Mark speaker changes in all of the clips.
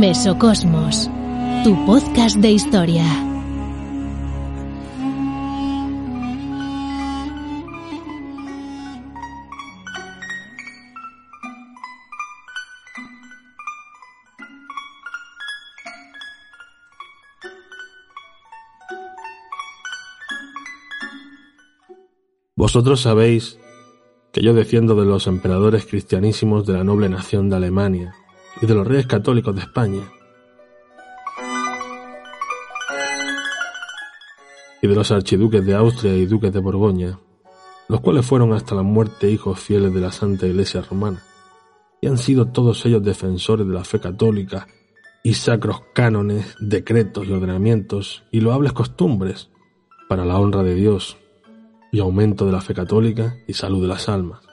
Speaker 1: Mesocosmos, tu podcast de historia.
Speaker 2: Vosotros sabéis que yo defiendo de los emperadores cristianísimos de la noble nación de Alemania y de los reyes católicos de España y de los archiduques de Austria y duques de Borgoña, los cuales fueron hasta la muerte hijos fieles de la Santa Iglesia Romana, y han sido todos ellos defensores de la fe católica y sacros cánones, decretos y ordenamientos y loables costumbres para la honra de Dios y aumento de la fe católica y salud de las almas.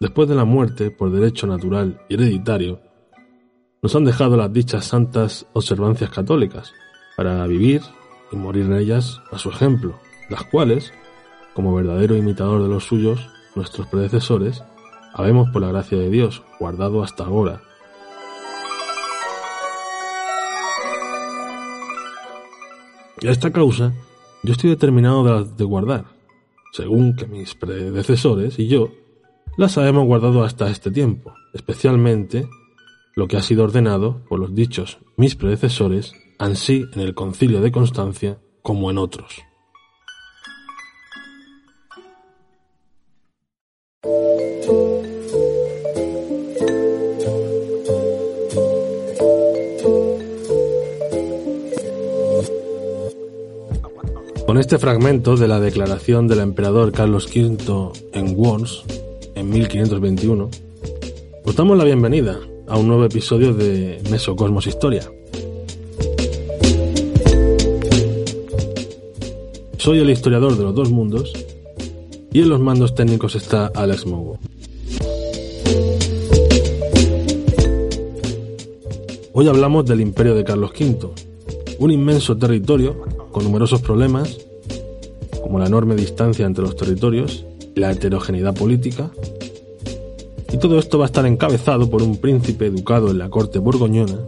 Speaker 2: Después de la muerte, por derecho natural y hereditario, nos han dejado las dichas santas observancias católicas para vivir y morir en ellas a su ejemplo, las cuales, como verdadero imitador de los suyos, nuestros predecesores, habemos por la gracia de Dios guardado hasta ahora. Y a esta causa yo estoy determinado de, de guardar, según que mis predecesores y yo las habemos guardado hasta este tiempo, especialmente lo que ha sido ordenado por los dichos mis predecesores, ansí en el concilio de Constancia como en otros. Con este fragmento de la declaración del emperador Carlos V en Worms, en 1521, os damos la bienvenida a un nuevo episodio de Mesocosmos Historia. Soy el historiador de los dos mundos y en los mandos técnicos está Alex Mogo. Hoy hablamos del imperio de Carlos V, un inmenso territorio con numerosos problemas, como la enorme distancia entre los territorios la heterogeneidad política. Y todo esto va a estar encabezado por un príncipe educado en la corte borgoñona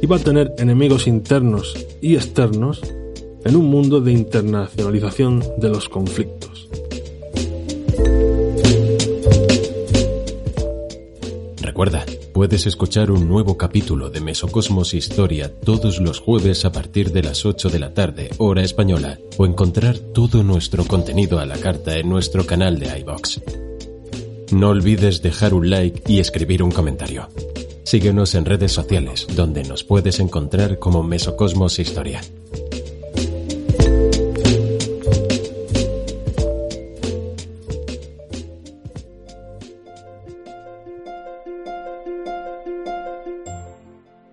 Speaker 2: y va a tener enemigos internos y externos en un mundo de internacionalización de los conflictos.
Speaker 3: Recuerda, Puedes escuchar un nuevo capítulo de Mesocosmos Historia todos los jueves a partir de las 8 de la tarde, hora española, o encontrar todo nuestro contenido a la carta en nuestro canal de iBox. No olvides dejar un like y escribir un comentario. Síguenos en redes sociales, donde nos puedes encontrar como Mesocosmos Historia.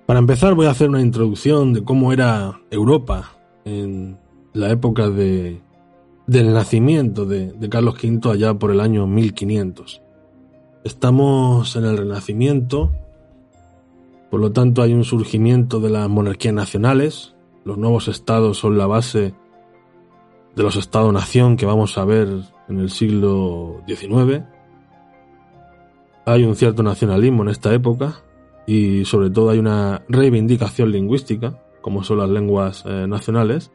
Speaker 2: Para empezar voy a hacer una introducción de cómo era Europa en la época de, del nacimiento de, de Carlos V allá por el año 1500. Estamos en el Renacimiento, por lo tanto hay un surgimiento de las monarquías nacionales, los nuevos estados son la base de los estados-nación que vamos a ver en el siglo XIX. Hay un cierto nacionalismo en esta época, y sobre todo hay una reivindicación lingüística, como son las lenguas eh, nacionales.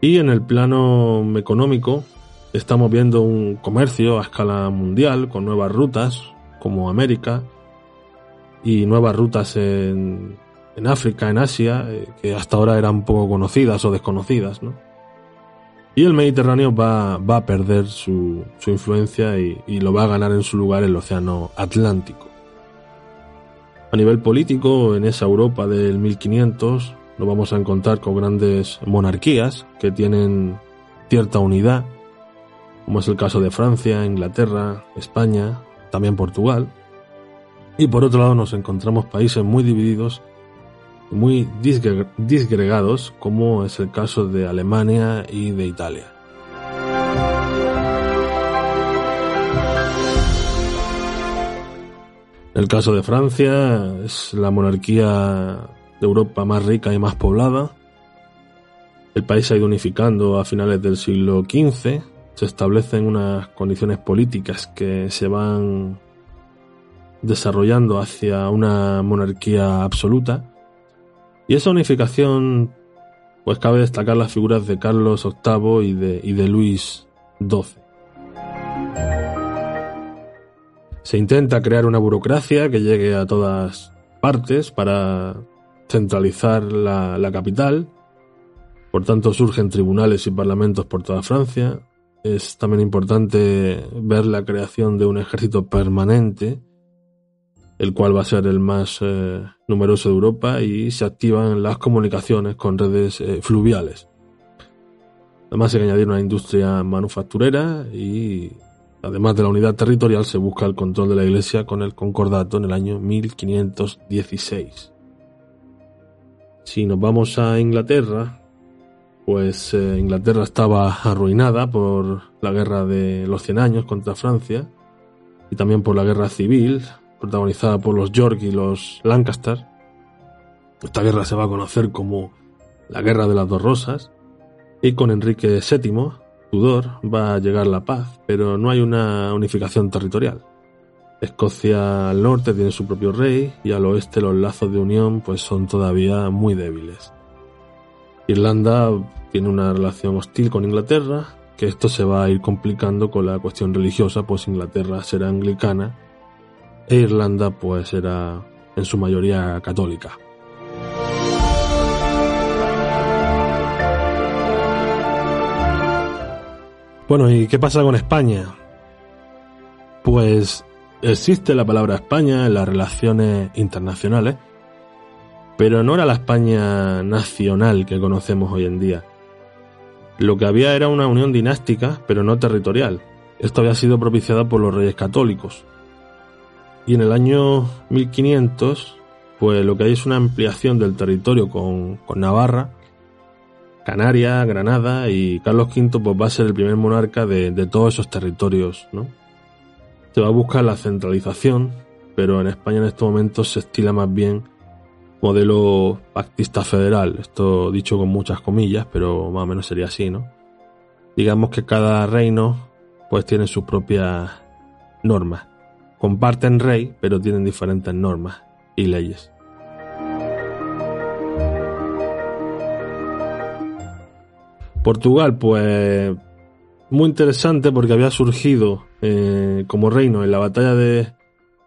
Speaker 2: Y en el plano económico estamos viendo un comercio a escala mundial con nuevas rutas como América y nuevas rutas en, en África, en Asia, eh, que hasta ahora eran poco conocidas o desconocidas. ¿no? Y el Mediterráneo va, va a perder su, su influencia y, y lo va a ganar en su lugar el Océano Atlántico. A nivel político, en esa Europa del 1500, nos vamos a encontrar con grandes monarquías que tienen cierta unidad, como es el caso de Francia, Inglaterra, España, también Portugal. Y por otro lado nos encontramos países muy divididos, muy disgregados, como es el caso de Alemania y de Italia. El caso de Francia es la monarquía de Europa más rica y más poblada. El país se ha ido unificando a finales del siglo XV. Se establecen unas condiciones políticas que se van desarrollando hacia una monarquía absoluta. Y esa unificación, pues cabe destacar las figuras de Carlos VIII y de, y de Luis XII. Se intenta crear una burocracia que llegue a todas partes para centralizar la, capital. Por tanto, surgen tribunales y parlamentos por toda Francia. Es también importante ver la creación de un ejército permanente, el cual va a ser el más eh, numeroso de Europa y se activan las comunicaciones con redes eh, fluviales. Además, hay que añadir una industria manufacturera y Además de la unidad territorial, se busca el control de la Iglesia con el concordato en el año 1516. Si nos vamos a Inglaterra, pues eh, Inglaterra estaba arruinada por la guerra de los Cien Años contra Francia y también por la guerra civil protagonizada por los York y los Lancaster. Esta guerra se va a conocer como la Guerra de las Dos Rosas y con Enrique VII Tudor va a llegar la paz, pero no hay una unificación territorial. Escocia al norte tiene su propio rey y al oeste los lazos de unión pues son todavía muy débiles. Irlanda tiene una relación hostil con Inglaterra, que esto se va a ir complicando con la cuestión religiosa, pues Inglaterra será anglicana e Irlanda pues será en su mayoría católica. Bueno, ¿y qué pasa con España? Pues existe la palabra España en las relaciones internacionales, pero no era la España nacional que conocemos hoy en día. Lo que había era una unión dinástica, pero no territorial. Esto había sido propiciada por los reyes católicos. Y en el año 1500, pues lo que hay es una ampliación del territorio con, con Navarra, Canarias, Granada y Carlos V pues, va a ser el primer monarca de, todos esos territorios, ¿no? Se va a buscar la centralización, pero en España en estos momentos se estila más bien modelo pactista federal, esto dicho con muchas comillas, pero más o menos sería así, ¿no? Digamos que cada reino pues tiene sus propias normas. Comparten rey, pero tienen diferentes normas y leyes. Portugal, pues muy interesante porque había surgido eh, como reino en la batalla de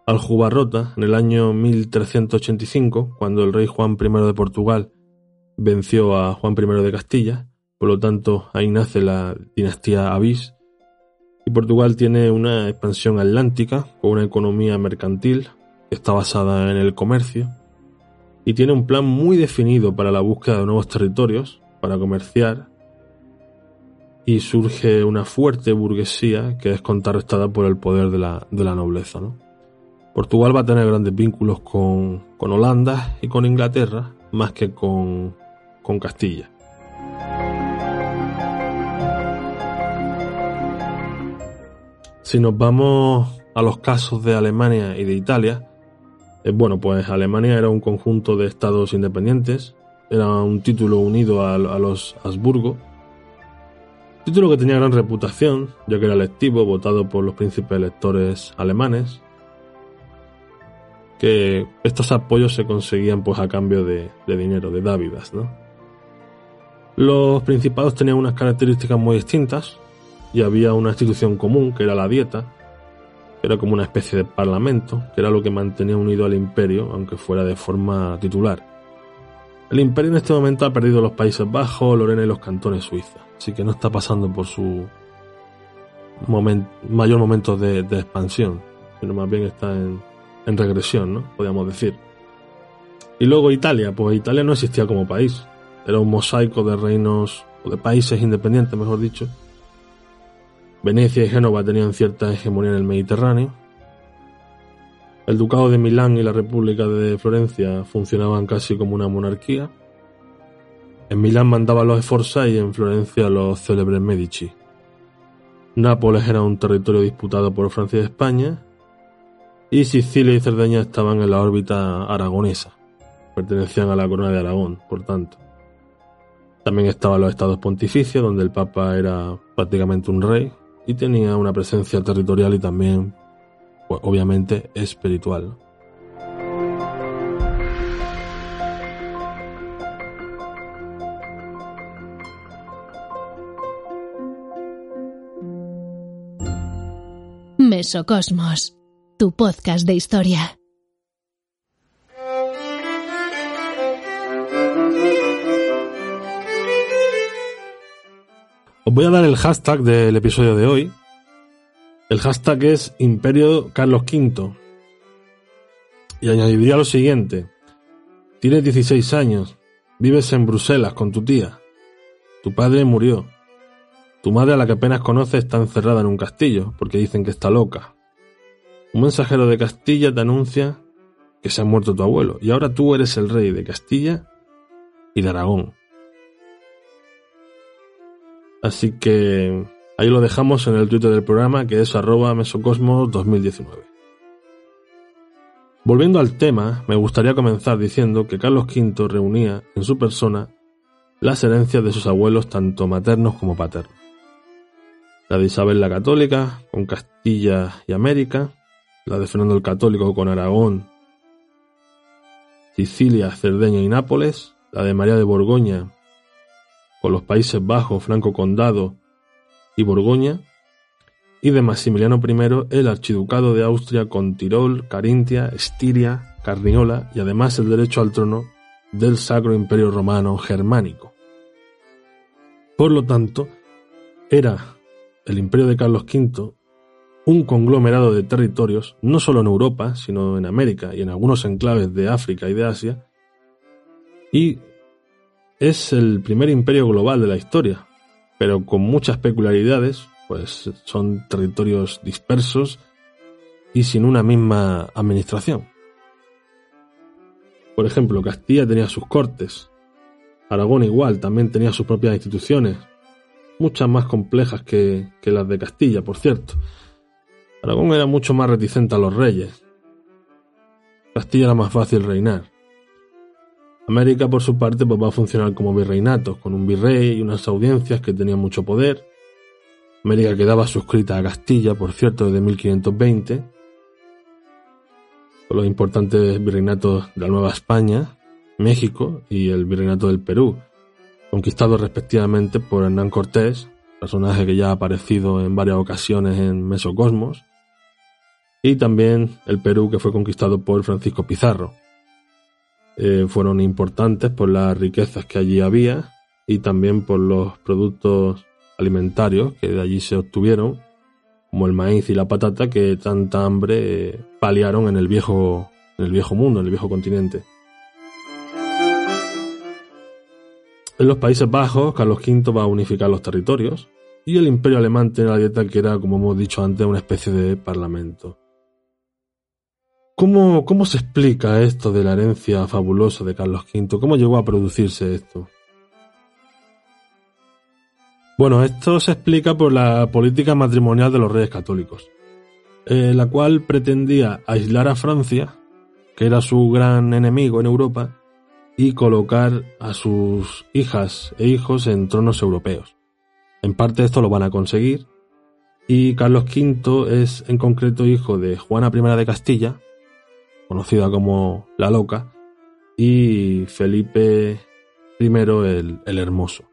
Speaker 2: Aljubarrota en el año 1385, cuando el rey Juan I de Portugal venció a Juan I de Castilla. Por lo tanto, ahí nace la dinastía Avís. Y Portugal tiene una expansión atlántica con una economía mercantil que está basada en el comercio y tiene un plan muy definido para la búsqueda de nuevos territorios para comerciar y surge una fuerte burguesía que es contrarrestada por el poder de la, nobleza. Portugal va a tener grandes vínculos con, Holanda y con Inglaterra más que con, con Castilla. Si nos vamos a los casos de Alemania y de Italia, eh, bueno, pues Alemania era un conjunto de estados independientes, era un título unido a, a los Habsburgo, Título que tenía gran reputación, ya que era electivo, votado por los príncipes electores alemanes, que estos apoyos se conseguían pues a cambio de, dinero, de dávidas, ¿no? Los principados tenían unas características muy distintas y había una institución común que era la dieta, que era como una especie de parlamento, que era lo que mantenía unido al imperio, aunque fuera de forma titular. El imperio en este momento ha perdido los Países Bajos, Lorena y los cantones suizos, así que no está pasando por su mayor momento de, expansión, sino más bien está en, regresión, ¿no? Podríamos decir. Y luego Italia, pues Italia no existía como país, era un mosaico de reinos o de países independientes, mejor dicho. Venecia y Génova tenían cierta hegemonía en el Mediterráneo. El Ducado de Milán y la República de Florencia funcionaban casi como una monarquía. En Milán mandaban los Esforza y en Florencia los célebres Medici. Nápoles era un territorio disputado por Francia y España, y Sicilia y Cerdeña estaban en la órbita aragonesa. Pertenecían a la corona de Aragón, por tanto. También estaban los estados pontificios, donde el Papa era prácticamente un rey y tenía una presencia territorial y también, obviamente, espiritual.
Speaker 1: Mesocosmos, tu podcast de historia.
Speaker 2: Os voy a dar el hashtag del episodio de hoy. El hashtag es Imperio Carlos V. Y añadiría lo siguiente. Tienes 16 años. Vives en Bruselas con tu tía. Tu padre murió. Tu madre a la que apenas conoces está encerrada en un castillo porque dicen que está loca. Un mensajero de Castilla te anuncia que se ha muerto tu abuelo y ahora tú eres el rey de Castilla y de Aragón. Así que ahí lo dejamos en el Twitter del programa que es arroba mesocosmos 2019. Volviendo al tema, me gustaría comenzar diciendo que Carlos V reunía en su persona las herencias de sus abuelos tanto maternos como paternos. La de Isabel la Católica con Castilla y América, la de Fernando el Católico con Aragón, Sicilia, Cerdeña y Nápoles, la de María de Borgoña con los Países Bajos, Franco Condado y Borgoña, y de Maximiliano I el Archiducado de Austria con Tirol, Carintia, Estiria, Carniola y además el derecho al trono del Sacro Imperio Romano Germánico. Por lo tanto, era el imperio de Carlos V un conglomerado de territorios, no solo en Europa, sino en América y en algunos enclaves de África y de Asia, y es el primer imperio global de la historia, pero con muchas peculiaridades, pues son territorios dispersos y sin una misma administración. Por ejemplo, Castilla tenía sus cortes, Aragón igual, también tenía sus propias instituciones, muchas más complejas que, que las de Castilla, por cierto. Aragón era mucho más reticente a los reyes. Castilla era más fácil reinar. América, por su parte, pues va a funcionar como virreinatos, con un virrey y unas audiencias que tenían mucho poder. América quedaba suscrita a Castilla, por cierto, desde 1520, con los importantes virreinatos de la Nueva España, México y el virreinato del Perú, conquistados respectivamente por Hernán Cortés, personaje que ya ha aparecido en varias ocasiones en Mesocosmos, y también el Perú que fue conquistado por Francisco Pizarro. Eh, fueron importantes por las riquezas que allí había y también por los productos alimentarios que de allí se obtuvieron, como el maíz y la patata que tanta hambre eh, paliaron en el viejo, en el viejo mundo, en el viejo continente. En los Países Bajos, Carlos V va a unificar los territorios y el imperio alemán tiene la dieta que era, como hemos dicho antes, una especie de parlamento. ¿Cómo, ¿Cómo se explica esto de la herencia fabulosa de Carlos V? ¿Cómo llegó a producirse esto? Bueno, esto se explica por la política matrimonial de los reyes católicos, eh, la cual pretendía aislar a Francia, que era su gran enemigo en Europa, y colocar a sus hijas e hijos en tronos europeos. En parte esto lo van a conseguir, y Carlos V es en concreto hijo de Juana I de Castilla, conocida como la Loca, y Felipe I el, Hermoso.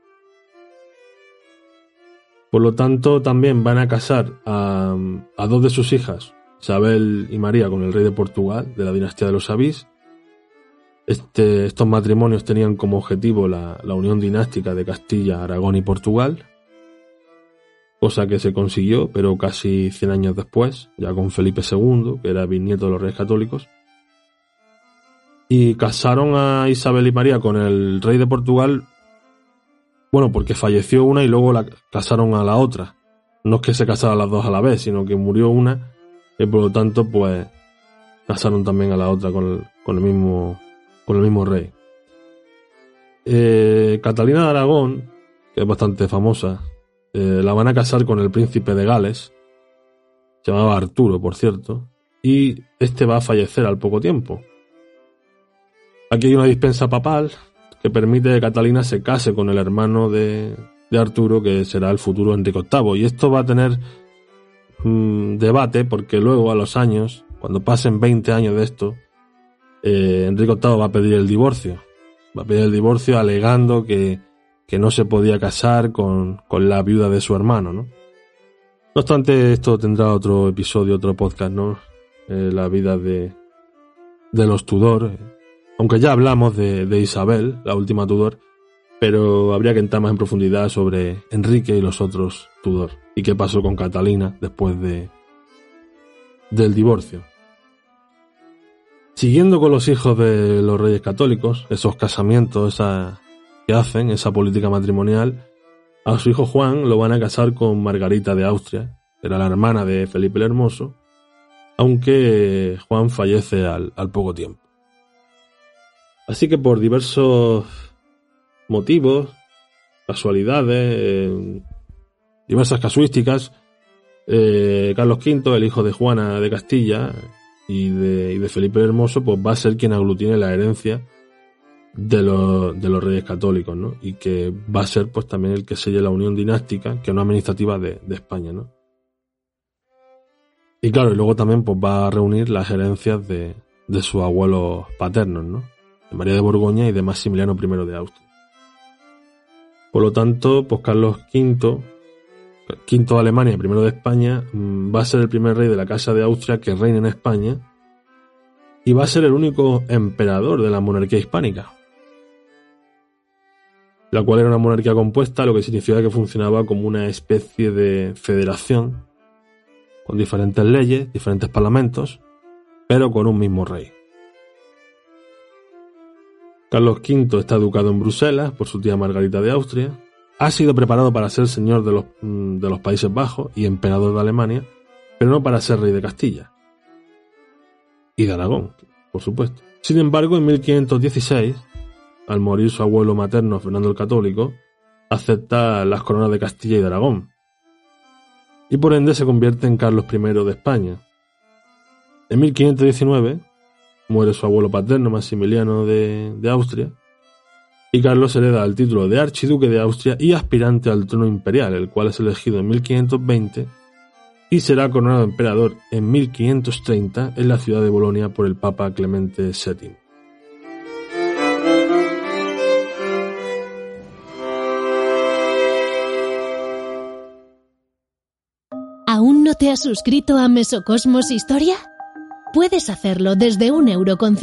Speaker 2: Por lo tanto, también van a casar a, dos de sus hijas, Isabel y María, con el rey de Portugal, de la dinastía de los Avís. Este, estos matrimonios tenían como objetivo la, la unión dinástica de Castilla, Aragón y Portugal, cosa que se consiguió, pero casi 100 años después, ya con Felipe II, que era bisnieto de los reyes católicos. Y casaron a Isabel y María con el rey de Portugal, bueno, porque falleció una y luego la casaron a la otra. No es que se casaran las dos a la vez, sino que murió una y por lo tanto, pues casaron también a la otra con el, con el mismo con el mismo rey. Eh, Catalina de Aragón, que es bastante famosa, eh, la van a casar con el príncipe de Gales, llamaba Arturo, por cierto, y este va a fallecer al poco tiempo. Aquí hay una dispensa papal que permite que Catalina se case con el hermano de, Arturo, que será el futuro Enrique VIII. Y esto va a tener mm, debate porque luego, a los años, cuando pasen 20 años de esto, eh, Enrique VIII va a pedir el divorcio. Va a pedir el divorcio alegando que, que no se podía casar con, con, la viuda de su hermano, ¿no? No obstante, esto tendrá otro episodio, otro podcast, ¿no? Eh, la vida de, de los Tudor, aunque ya hablamos de, Isabel, la última Tudor, pero habría que entrar más en profundidad sobre Enrique y los otros Tudor y qué pasó con Catalina después de del divorcio. Siguiendo con los hijos de los reyes católicos, esos casamientos esa, que hacen, esa política matrimonial, a su hijo Juan lo van a casar con Margarita de Austria, era la hermana de Felipe el Hermoso, aunque Juan fallece al poco tiempo. Así que por diversos motivos, casualidades, eh, diversas casuísticas, eh, Carlos V, el hijo de Juana de Castilla y de, Felipe el Hermoso, pues va a ser quien aglutine la herencia de los, de los reyes católicos, ¿no? Y que va a ser pues también el que selle la unión dinástica, que no administrativa de, España, ¿no? Y claro, y luego también pues va a reunir las herencias de, de sus abuelos paternos, ¿no? De María de Borgoña y de Maximiliano I de Austria. Por lo tanto, pues Carlos V, V de Alemania y primero de España, mm, va a ser el primer rey de la Casa de Austria que reina en España y va a ser el único emperador de la monarquía hispánica, la cual era una monarquía compuesta, lo que significa que funcionaba como una especie de federación con diferentes leyes, diferentes parlamentos, pero con un mismo rey. Carlos V está educado en Bruselas por su tía Margarita de Austria. Ha sido preparado para ser señor de los, mm, de los Países Bajos y emperador de Alemania, pero no para ser rey de Castilla. Y de Aragón, por supuesto. Sin embargo, en 1516, al morir su abuelo materno Fernando el Católico, acepta las coronas de Castilla y de Aragón. Y por ende se convierte en Carlos I de España. En 1519, muere su abuelo paterno Maximiliano de, Austria, y Carlos hereda el título de archiduque de Austria y aspirante al trono imperial, el cual es elegido en 1520 y será coronado emperador en 1530 en la ciudad de Bolonia por el Papa Clemente VII.
Speaker 1: ¿Aún no te has suscrito a Mesocosmos Historia? Puedes hacerlo desde un euro con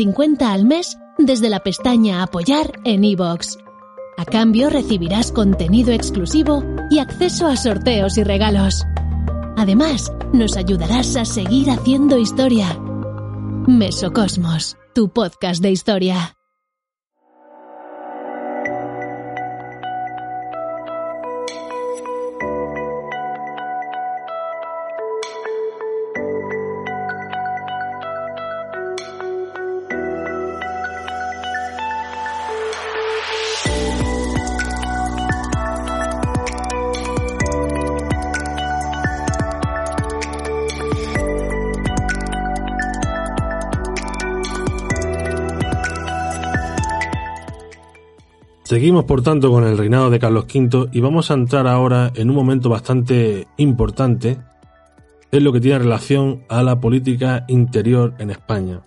Speaker 1: al mes desde la pestaña Apoyar en iVoox. A cambio recibirás contenido exclusivo y acceso a sorteos y regalos. Además, nos ayudarás a seguir haciendo historia. Mesocosmos, tu podcast de historia.
Speaker 2: Seguimos por tanto con el reinado de Carlos V y vamos a entrar ahora en un momento bastante importante en lo que tiene relación a la política interior en España.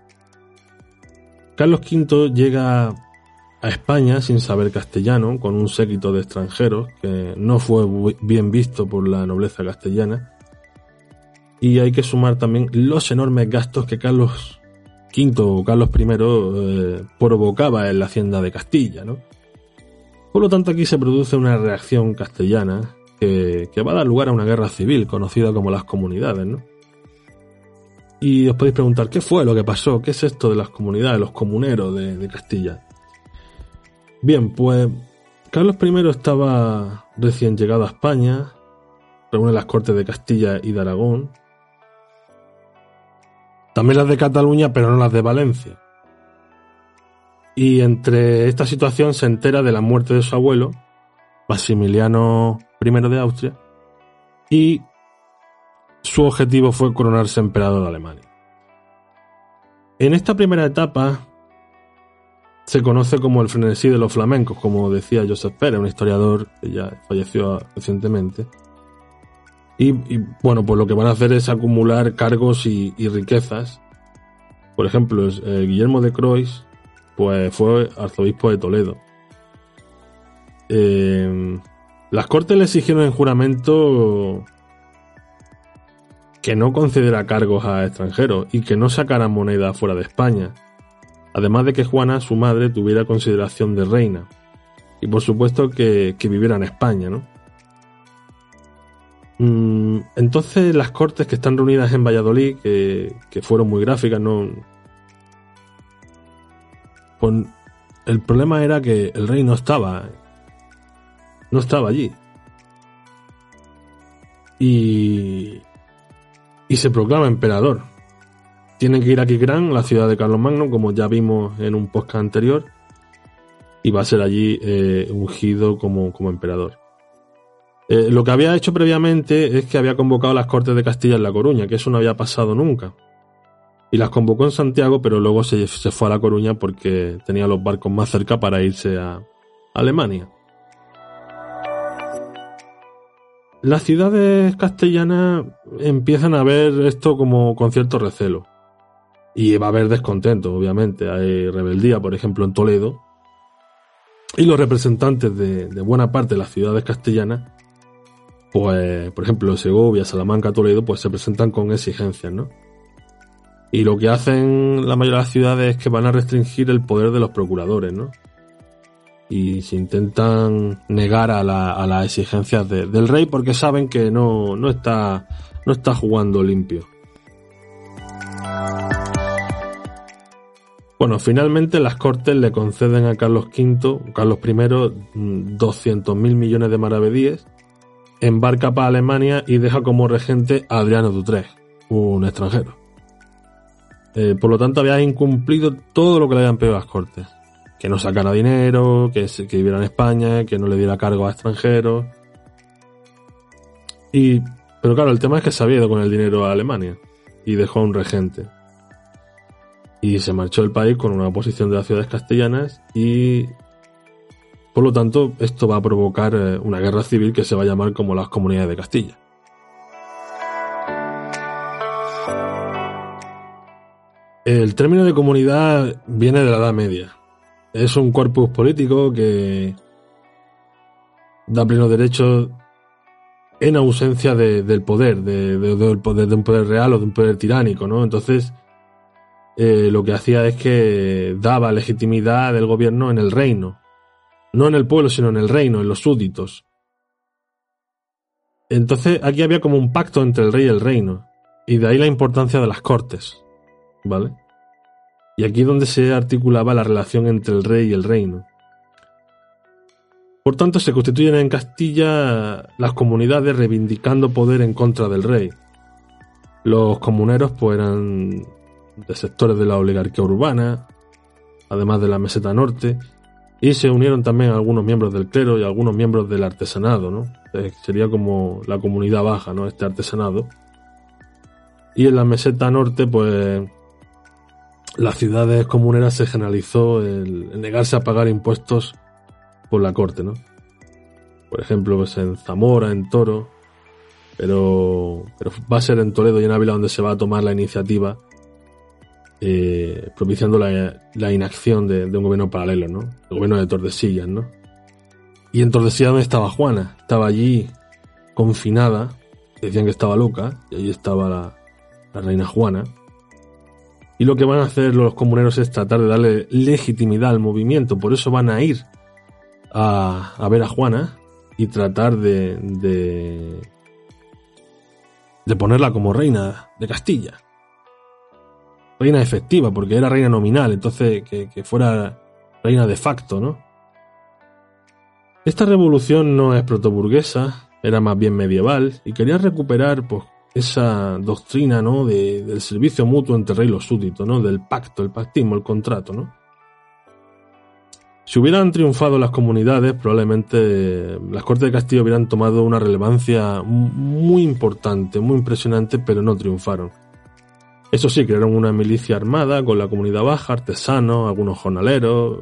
Speaker 2: Carlos V llega a España sin saber castellano, con un séquito de extranjeros que no fue bien visto por la nobleza castellana. Y hay que sumar también los enormes gastos que Carlos V o Carlos I eh, provocaba en la hacienda de Castilla, ¿no? Por lo tanto, aquí se produce una reacción castellana que, va a dar lugar a una guerra civil conocida como las comunidades, ¿no? Y os podéis preguntar, ¿qué fue lo que pasó? ¿Qué es esto de las comunidades, los comuneros de, Castilla? Bien, pues Carlos I estaba recién llegado a España, reúne las cortes de Castilla y de Aragón, también las de Cataluña, pero no las de Valencia. Y entre esta situación se entera de la muerte de su abuelo, Maximiliano I de Austria, y su objetivo fue coronarse emperador de Alemania. En esta primera etapa se conoce como el frenesí de los flamencos, como decía Joseph Pérez, un historiador que ya falleció recientemente. Y, bueno, pues lo que van a hacer es acumular cargos y, riquezas. Por ejemplo, eh, Guillermo de Croix pues fue arzobispo de Toledo. Eh, las cortes le exigieron en juramento que no concediera cargos a extranjeros y que no sacara moneda fuera de España, además de que Juana, su madre, tuviera consideración de reina, y por supuesto que, viviera en España, ¿no? Mm, entonces las cortes que están reunidas en Valladolid, que, que fueron muy gráficas, no... Pues el problema era que el rey no estaba, no estaba allí. Y, y se proclama emperador. Tienen que ir a Kikran, la ciudad de Carlomagno, como ya vimos en un podcast anterior, y va a ser allí eh, ungido como, como emperador. Eh, lo que había hecho previamente es que había convocado las Cortes de Castilla en La Coruña, que eso no había pasado nunca. Y las convocó en Santiago, pero luego se, se fue a La Coruña porque tenía los barcos más cerca para irse a Alemania. Las ciudades castellanas empiezan a ver esto como con cierto recelo. Y va a haber descontento, obviamente. Hay rebeldía, por ejemplo, en Toledo. Y los representantes de, buena parte de las ciudades castellanas, pues, por ejemplo, Segovia, Salamanca, Toledo, pues se presentan con exigencias, ¿no? Y lo que hacen la mayoría de las ciudades es que van a restringir el poder de los procuradores, ¿no? y se intentan negar a, las exigencias del rey porque saben que no, está, no está jugando limpio. Bueno, finalmente las Cortes le conceden a Carlos V, Carlos I, 200.000 millones de maravedíes, embarca para Alemania y deja como regente a Adriano Dutré, un extranjero. Eh, por lo tanto, había incumplido todo lo que le habían pedido las Cortes que no sacara dinero, que, viviera en España, que no le diera cargo a extranjeros. Y, pero claro, el tema es que se había ido con el dinero a Alemania y dejó a un regente. Y se marchó el país con una oposición de las ciudades castellanas y, por lo tanto, esto va a provocar eh, una guerra civil que se va a llamar como las comunidades de Castilla. El término de comunidad viene de la Edad Media es un corpus político que da pleno derecho en ausencia del poder, de, un poder real o de un poder tiránico, ¿no? Entonces, eh, lo que hacía es que daba legitimidad del gobierno en el reino. No en el pueblo, sino en el reino, en los súbditos. Entonces, aquí había como un pacto entre el rey y el reino. Y de ahí la importancia de las cortes. ¿Vale? y aquí es donde se articulaba la relación entre el rey y el reino. Por tanto, se constituyen en Castilla las comunidades reivindicando poder en contra del rey. Los comuneros pues eran de sectores de la oligarquía urbana, además de la meseta norte, y se unieron también algunos miembros del clero y algunos miembros del artesanado, ¿no? Eh, sería como la comunidad baja, ¿no? Este artesanado. Y en la meseta norte, pues las ciudades comuneras se generalizó el, negarse a pagar impuestos por la corte, ¿no? Por ejemplo, pues en Zamora, en Toro, pero, pero va a ser en Toledo y en Ávila donde se va a tomar la iniciativa eh, propiciando la, inacción de, un gobierno paralelo, ¿no? El gobierno de Tordesillas, ¿no? Y en Tordesillas donde estaba Juana, estaba allí confinada, decían que estaba loca, y allí estaba la reina Juana, y lo que van a hacer los comuneros es tratar de darle legitimidad al movimiento. Por eso van a ir a, ver a Juana y tratar de, de, ponerla como reina de Castilla. reina efectiva, porque era reina nominal, entonces que, que fuera reina de facto, ¿no? Esta revolución no es protoburguesa, era más bien medieval, y quería recuperar pues, esa doctrina ¿no? De, del servicio mutuo entre rey y los súbditos, ¿no? del pacto, el pactismo, el contrato. ¿no? Si hubieran triunfado las comunidades, probablemente las Cortes de Castillo hubieran tomado una relevancia muy importante, muy impresionante, pero no triunfaron. Eso sí, crearon una milicia armada con la comunidad baja, artesanos, algunos jornaleros.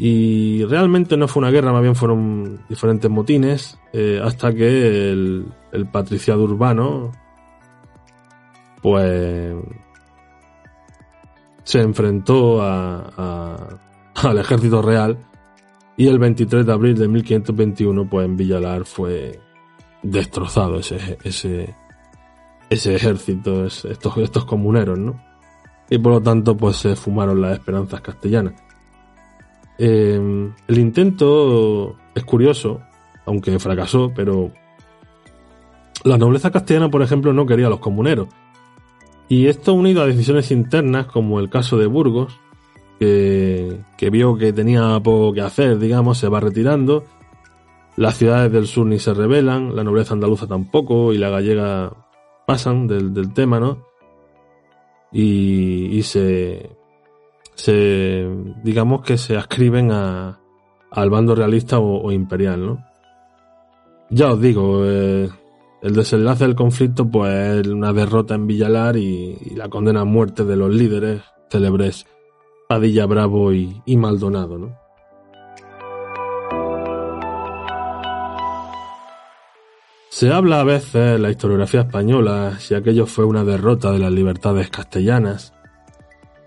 Speaker 2: Y realmente no fue una guerra, más bien fueron diferentes motines, eh, hasta que el, patriciado urbano, pues se enfrentó a, al ejército real y el 23 de abril de 1521 pues en Villalar fue destrozado ese, ese, ese ejército, estos, estos comuneros, ¿no? Y por lo tanto pues se fumaron las esperanzas castellanas. Eh, el intento es curioso, aunque fracasó, pero la nobleza castellana, por ejemplo, no quería a los comuneros. Y esto unido a decisiones internas, como el caso de Burgos, que, vio que tenía poco que hacer, digamos, se va retirando. Las ciudades del sur ni se rebelan, la nobleza andaluza tampoco, y la gallega pasan del, tema, ¿no? Y, se, se, digamos que se ascriben a, al bando realista o, imperial, ¿no? Ya os digo, eh, el desenlace del conflicto, pues una derrota en Villalar y, la condena a muerte de los líderes célebres Padilla Bravo y, Maldonado, ¿no? Se habla a veces en la historiografía española si aquello fue una derrota de las libertades castellanas.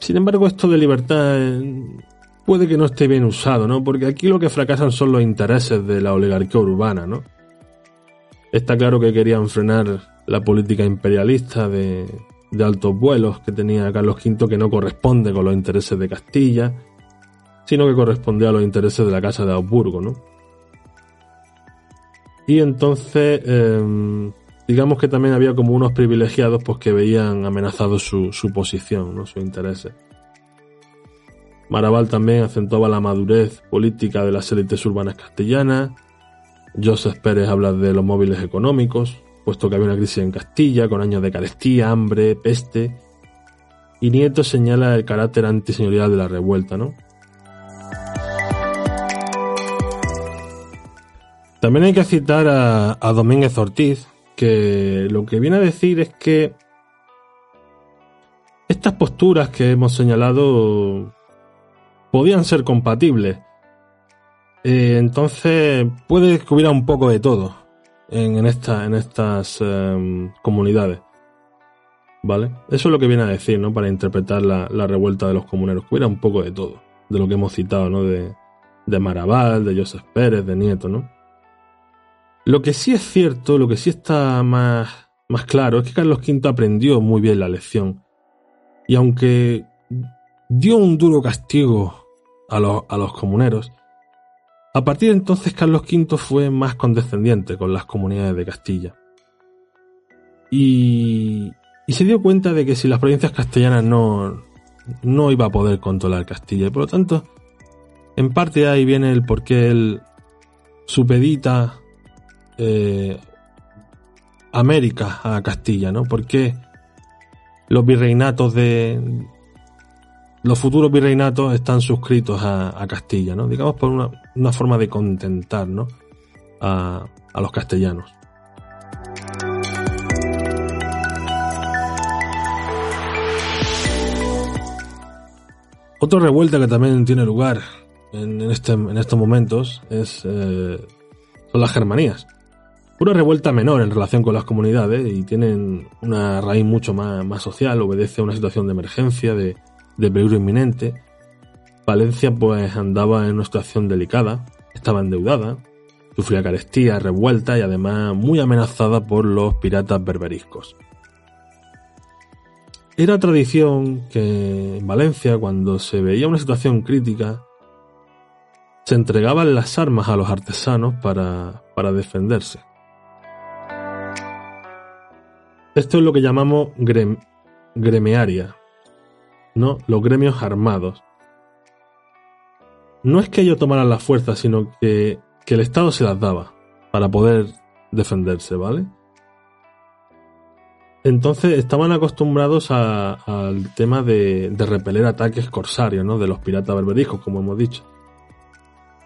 Speaker 2: Sin embargo, esto de libertad eh, puede que no esté bien usado, ¿no? Porque aquí lo que fracasan son los intereses de la oligarquía urbana, ¿no? Está claro que querían frenar la política imperialista de, altos vuelos que tenía Carlos V, que no corresponde con los intereses de Castilla, sino que corresponde a los intereses de la Casa de Augsburgo, ¿no? Y entonces, em, digamos que también había como unos privilegiados pues, que veían amenazados su, su posición, ¿no? sus intereses. Maraval también acentuaba la madurez política de las élites urbanas castellanas, Joseph Pérez habla de los móviles económicos, puesto que había una crisis en Castilla con años de carestía, hambre, peste. Y Nieto señala el carácter antiseñorial de la revuelta, ¿no? También hay que citar a, a Domínguez Ortiz, que lo que viene a decir es que estas posturas que hemos señalado podían ser compatibles eh, entonces puede que hubiera un poco de todo en, esta, en estas em, comunidades. ¿Vale? Eso es lo que viene a decir, ¿no? Para interpretar la, revuelta de los comuneros, que hubiera un poco de todo, de lo que hemos citado, ¿no? De, de Maraval, de Joseph Pérez, de Nieto, ¿no? Lo que sí es cierto, lo que sí está más, más claro, es que Carlos V aprendió muy bien la lección. Y aunque dio un duro castigo a los, a los comuneros, a partir de entonces Carlos V fue más condescendiente con las comunidades de Castilla. Y, se dio cuenta de que si las provincias castellanas no, no iba a poder controlar Castilla. Y por lo tanto, en parte ahí viene el por qué él supedita eh, América a Castilla, ¿no? Porque los virreinatos de, los futuros virreinatos están suscritos a, Castilla, ¿no? Digamos por una, forma de contentar, ¿no? A, a los castellanos. Otra revuelta que también tiene lugar en, este, en estos momentos es, eh, son las germanías. Una revuelta menor en relación con las comunidades y tienen una raíz mucho más, social, obedece a una situación de emergencia, de, de peligro inminente. Valencia pues andaba en una situación delicada, estaba endeudada, sufría carestía, revuelta y además muy amenazada por los piratas berberiscos. Era tradición que en Valencia, cuando se veía una situación crítica, se entregaban las armas a los artesanos para, para defenderse. Esto es lo que llamamos gremiaria, ¿no? Los gremios armados. No es que ellos tomaran las fuerzas, sino que, que el Estado se las daba para poder defenderse, ¿vale? Entonces estaban acostumbrados al tema de, de, repeler ataques corsarios, ¿no? De los piratas berberiscos, como hemos dicho.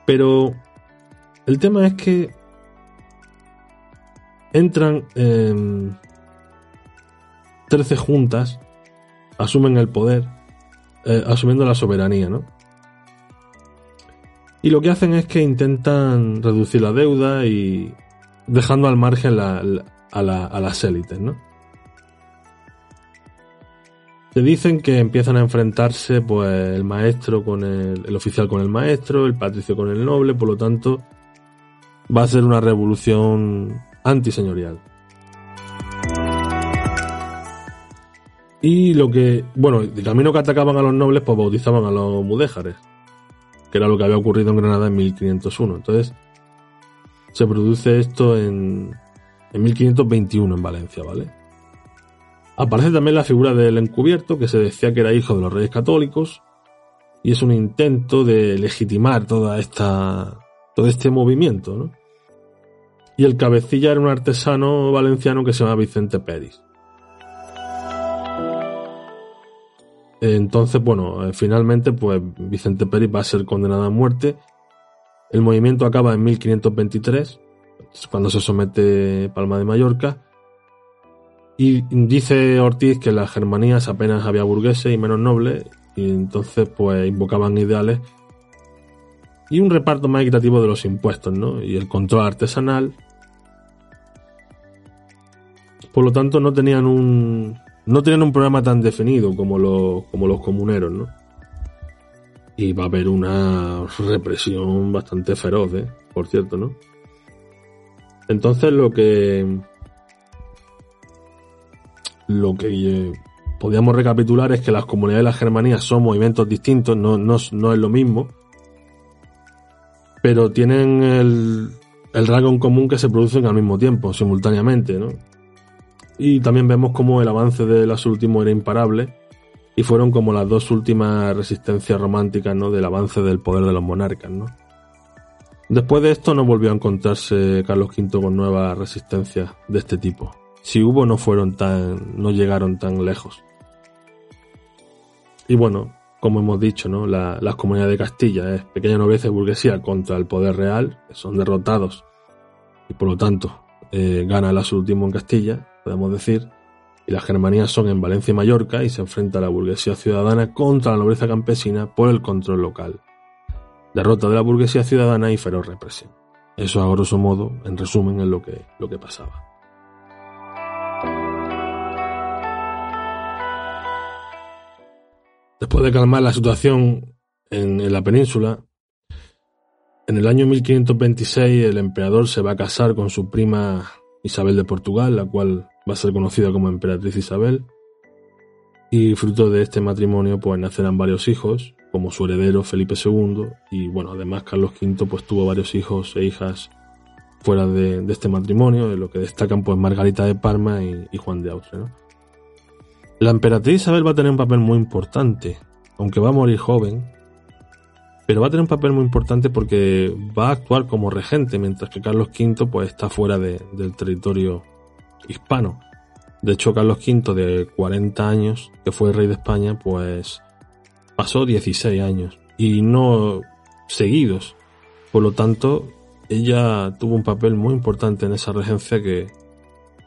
Speaker 2: Pero el tema es que entran eh, 13 juntas, asumen el poder, eh, asumiendo la soberanía, ¿no? Y lo que hacen es que intentan reducir la deuda y dejando al margen a, a las élites, ¿no? Te dicen que empiezan a enfrentarse pues el maestro con el, el, oficial con el maestro, el patricio con el noble, por lo tanto va a ser una revolución antiseñorial. Y lo que, bueno, de camino que atacaban a los nobles, pues bautizaban a los mudéjares, que era lo que había ocurrido en Granada en 1501. Entonces, se produce esto en, en 1521 en Valencia, ¿vale? Aparece también la figura del encubierto, que se decía que era hijo de los reyes católicos, y es un intento de legitimar toda esta, todo este movimiento, ¿no? Y el cabecilla era un artesano valenciano que se llama Vicente Pérez. Entonces, bueno, eh, finalmente, pues Vicente Pérez va a ser condenado a muerte. El movimiento acaba en 1523, cuando se somete Palma de Mallorca, y dice Ortiz que las Germanías apenas había burgueses y menos nobles, y entonces pues invocaban ideales y un reparto más equitativo de los impuestos, ¿no? Y el control artesanal. Por lo tanto, no tenían un no tenían un programa tan definido como los, como los comuneros, ¿no? Y va a haber una represión bastante feroz, ¿eh? Por cierto, ¿no? Entonces lo que lo que eh, podríamos recapitular es que las comunidades de las Germanías son movimientos distintos, no, no, no es lo mismo, pero tienen el, el rasgo en común que se producen al mismo tiempo, simultáneamente, ¿no? Y también vemos como el avance del absolutismo era imparable y fueron como las dos últimas resistencias románticas, ¿no? Del avance del poder de los monarcas, ¿no? Después de esto no volvió a encontrarse Carlos V con nuevas resistencias de este tipo si hubo no fueron tan, no llegaron tan lejos. Y bueno, como hemos dicho, ¿no? La, las comunidades de Castilla es pequeña nobleza y burguesía contra el poder real, son derrotados y por lo tanto eh, gana el absolutismo en Castilla, podemos decir, y las germanías son en Valencia y Mallorca y se enfrenta la burguesía ciudadana contra la nobleza campesina por el control local. Derrota de la burguesía ciudadana y feroz represión. Eso a grosso modo, en resumen, es lo que, lo que pasaba. Después de calmar la situación en, la península, en el año 1526 el emperador se va a casar con su prima Isabel de Portugal, la cual va a ser conocida como emperatriz Isabel. Y fruto de este matrimonio pues nacerán varios hijos, como su heredero Felipe II, y bueno, además Carlos V pues tuvo varios hijos e hijas fuera de, este matrimonio, de lo que destacan pues Margarita de Parma y, Juan de Austria. La emperatriz Isabel va a tener un papel muy importante, aunque va a morir joven, pero va a tener un papel muy importante porque va a actuar como regente, mientras que Carlos V pues está fuera del territorio hispano. De hecho, Carlos V, de 40 años, que fue rey de España, pues pasó 16 años y no seguidos. Por lo tanto, ella tuvo un papel muy importante en esa regencia que,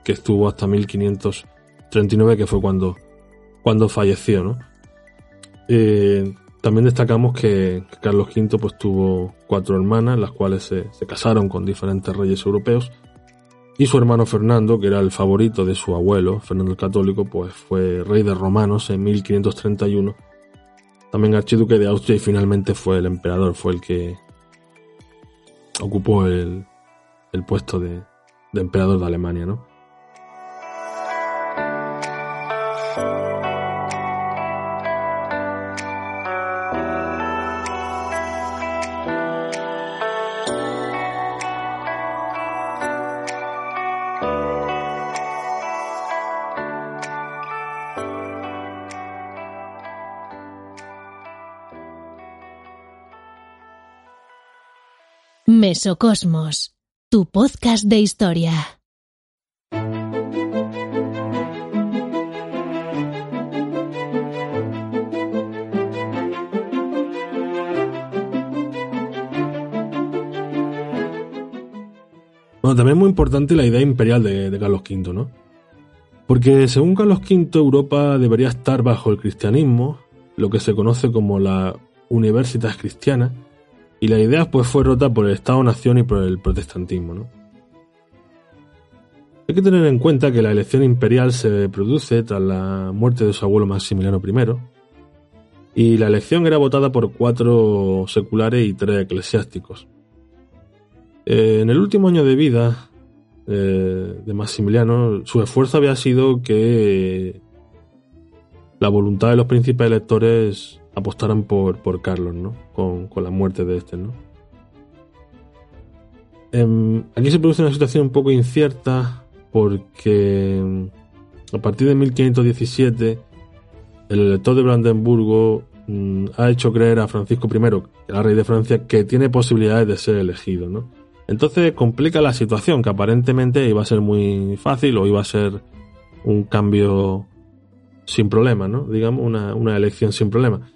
Speaker 2: que estuvo hasta 1500 39, que fue cuando, cuando falleció. Eh, también destacamos que, Carlos V pues tuvo cuatro hermanas, las cuales se, casaron con diferentes reyes europeos, y su hermano Fernando, que era el favorito de su abuelo, Fernando el Católico, pues fue rey de romanos en 1531, también archiduque de Austria y finalmente fue el emperador, fue el que ocupó el, el puesto de, de emperador de Alemania, ¿no?
Speaker 1: Mesocosmos, tu podcast de historia.
Speaker 2: Bueno, también es muy importante la idea imperial de, de Carlos V, ¿no? Porque según Carlos V, Europa debería estar bajo el cristianismo, lo que se conoce como la Universitas Cristiana, y la idea pues fue rota por el Estado-Nación y por el protestantismo. ¿no? Hay que tener en cuenta que la elección imperial se produce tras la muerte de su abuelo Maximiliano I, y la elección era votada por cuatro seculares y tres eclesiásticos. Eh, en el último año de vida eh, de Maximiliano, su esfuerzo había sido que la voluntad de los príncipes electores apostaran por, por Carlos, ¿no? Con, la muerte de este, ¿no? Em, aquí se produce una situación un poco incierta porque em, a partir de 1517 el elector de Brandenburgo mm, ha hecho creer a Francisco I, era rey de Francia, que tiene posibilidades de ser elegido, ¿no? Entonces complica la situación, que aparentemente iba a ser muy fácil o iba a ser un cambio sin problema, ¿no? Digamos, una, una elección sin problema.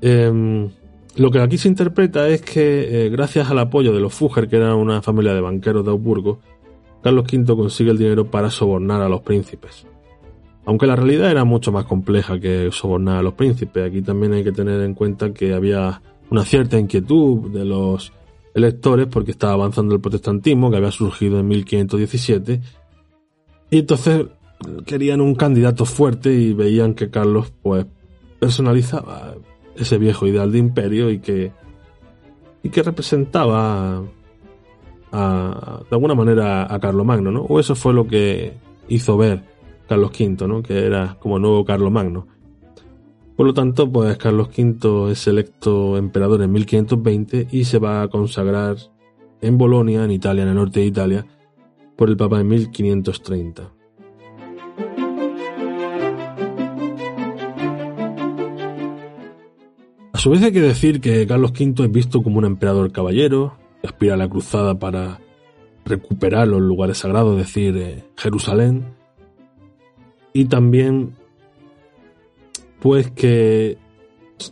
Speaker 2: Em, lo que aquí se interpreta es que, eh, gracias al apoyo de los Fugger, que eran una familia de banqueros de Augsburgo, Carlos V consigue el dinero para sobornar a los príncipes. Aunque la realidad era mucho más compleja que sobornar a los príncipes, aquí también hay que tener en cuenta que había una cierta inquietud de los electores porque estaba avanzando el protestantismo que había surgido en 1517 y entonces querían un candidato fuerte y veían que Carlos pues personalizaba ese viejo ideal de imperio y que, y que representaba a, de alguna manera a Carlomagno, ¿no? O eso fue lo que hizo ver Carlos V, ¿no? Que era como nuevo Carlomagno. Por lo tanto, pues Carlos V es electo emperador en 1520 y se va a consagrar en Bolonia, en Italia, en el norte de Italia, por el Papa en 1530. A su vez hay que decir que Carlos V es visto como un emperador caballero, aspira a la cruzada para recuperar los lugares sagrados, es decir, eh, Jerusalén, y también pues que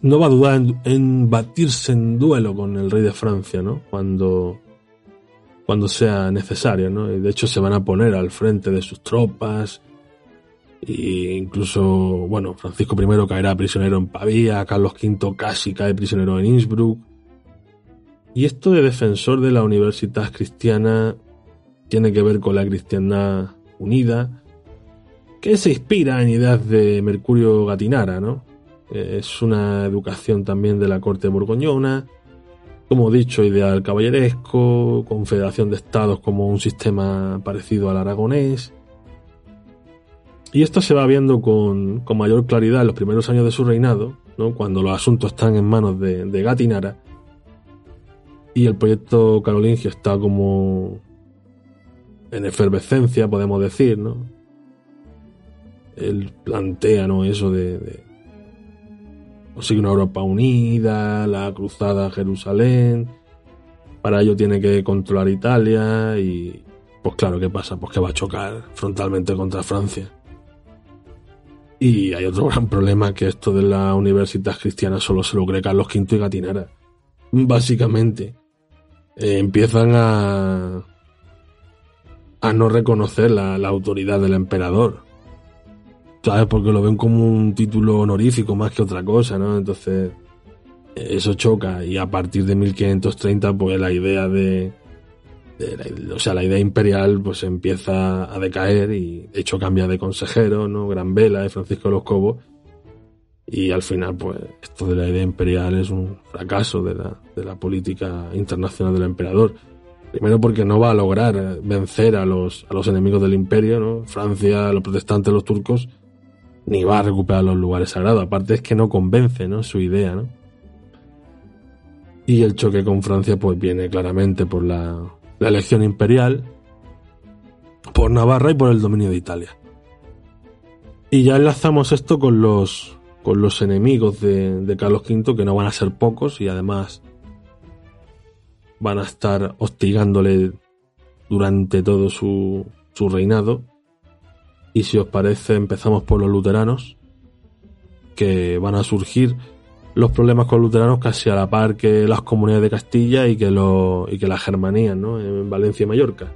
Speaker 2: no va a dudar en, batirse en duelo con el rey de Francia, ¿no? Cuando, cuando sea necesario, ¿no? Y de hecho se van a poner al frente de sus tropas, e incluso, bueno, Francisco I caerá prisionero en Pavía, Carlos V casi cae prisionero en Innsbruck. Y esto de defensor de la universidad cristiana tiene que ver con la cristiandad unida, que se inspira en ideas de Mercurio Gatinara, ¿no? Es una educación también de la corte borgoñona, como dicho, ideal caballeresco, confederación de estados como un sistema parecido al aragonés, y esto se va viendo con, mayor claridad en los primeros años de su reinado, ¿no? cuando los asuntos están en manos de, de Gatinara y el proyecto carolingio está como en efervescencia, podemos decir, ¿no? Él plantea, ¿no? Eso de, de una Europa unida, la cruzada a Jerusalén, para ello tiene que controlar Italia y, pues claro, ¿qué pasa? Pues que va a chocar frontalmente contra Francia. Y hay otro gran problema que esto de la universidad cristiana solo se lo cree Carlos V y Gatinara. Básicamente, eh, empiezan a, a no reconocer la, la, autoridad del emperador. ¿Sabes? Porque lo ven como un título honorífico más que otra cosa, ¿no? Entonces, eso choca. Y a partir de 1530, pues la idea de, o sea, la idea imperial pues empieza a decaer y de hecho cambia de consejero, ¿no? Gran Vela de Francisco de los Cobos y al final pues esto de la idea imperial es un fracaso de la, de la política internacional del emperador. Primero porque no va a lograr vencer a los, a los enemigos del imperio, ¿no? Francia, los protestantes, los turcos, ni va a recuperar los lugares sagrados. Aparte es que no convence, ¿no? Su idea, ¿no? Y el choque con Francia pues viene claramente por la, la elección imperial, por Navarra y por el dominio de Italia. Y ya enlazamos esto con los, con los enemigos de, Carlos V, que no van a ser pocos y además van a estar hostigándole durante todo su, su reinado. Y si os parece, empezamos por los luteranos, que van a surgir los problemas con los luteranos casi a la par que las comunidades de Castilla y que, lo, y que las germanías, ¿no? En Valencia y Mallorca.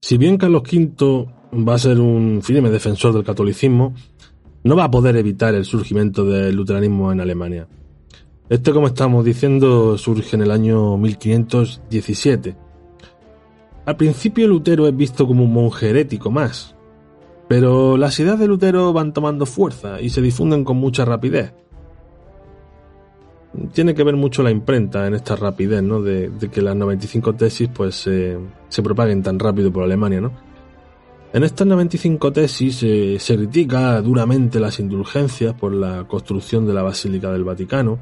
Speaker 2: Si bien Carlos V va a ser un firme defensor del catolicismo, no va a poder evitar el surgimiento del luteranismo en Alemania. Este, como estamos diciendo, surge en el año 1517. Al principio Lutero es visto como un monje herético más, pero las ideas de Lutero van tomando fuerza y se difunden con mucha rapidez tiene que ver mucho la imprenta en esta rapidez, ¿no? De, que las 95 tesis pues se propaguen tan rápido por Alemania, ¿no? En estas 95 tesis eh, se critica duramente las indulgencias por la construcción de la Basílica del Vaticano,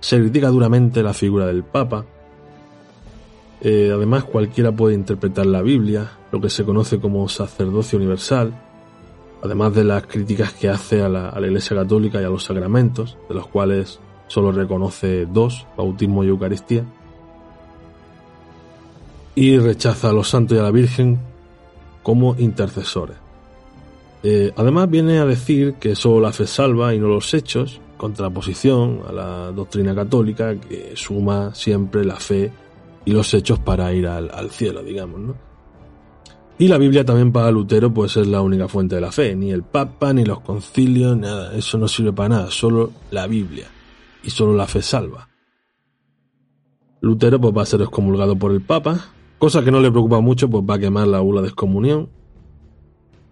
Speaker 2: se critica duramente la figura del Papa, eh, además cualquiera puede interpretar la Biblia, lo que se conoce como sacerdocio universal, además de las críticas que hace a la, Iglesia Católica y a los sacramentos, de los cuales solo reconoce dos, bautismo y Eucaristía, y rechaza a los santos y a la Virgen como intercesores. Eh, además viene a decir que solo la fe salva y no los hechos, contraposición a la doctrina católica que suma siempre la fe y los hechos para ir al, al cielo, digamos, ¿no? Y la Biblia también para Lutero pues es la única fuente de la fe, ni el Papa, ni los concilios, nada, eso no sirve para nada, solo la Biblia y solo la fe salva. Lutero pues va a ser excomulgado por el Papa, cosa que no le preocupa mucho, pues va a quemar la bula de excomunión.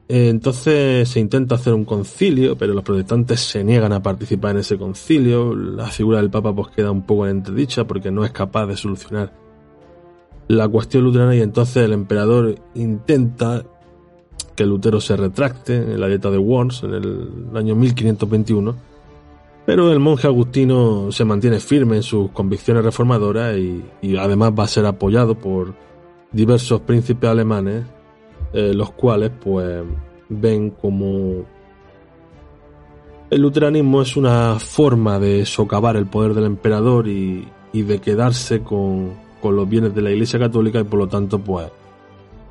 Speaker 2: Entonces se intenta hacer un concilio, pero los protestantes se niegan a participar en ese concilio. La figura del Papa pues queda un poco en entredicha porque no es capaz de solucionar la cuestión luterana y entonces el emperador intenta que Lutero se retracte en la dieta de Worms en el año 1521 pero el monje agustino se mantiene firme en sus convicciones reformadoras y, además va a ser apoyado por diversos príncipes alemanes, eh, los cuales pues ven como el luteranismo es una forma de socavar el poder del emperador y, de quedarse con, con, los bienes de la Iglesia Católica y por lo tanto pues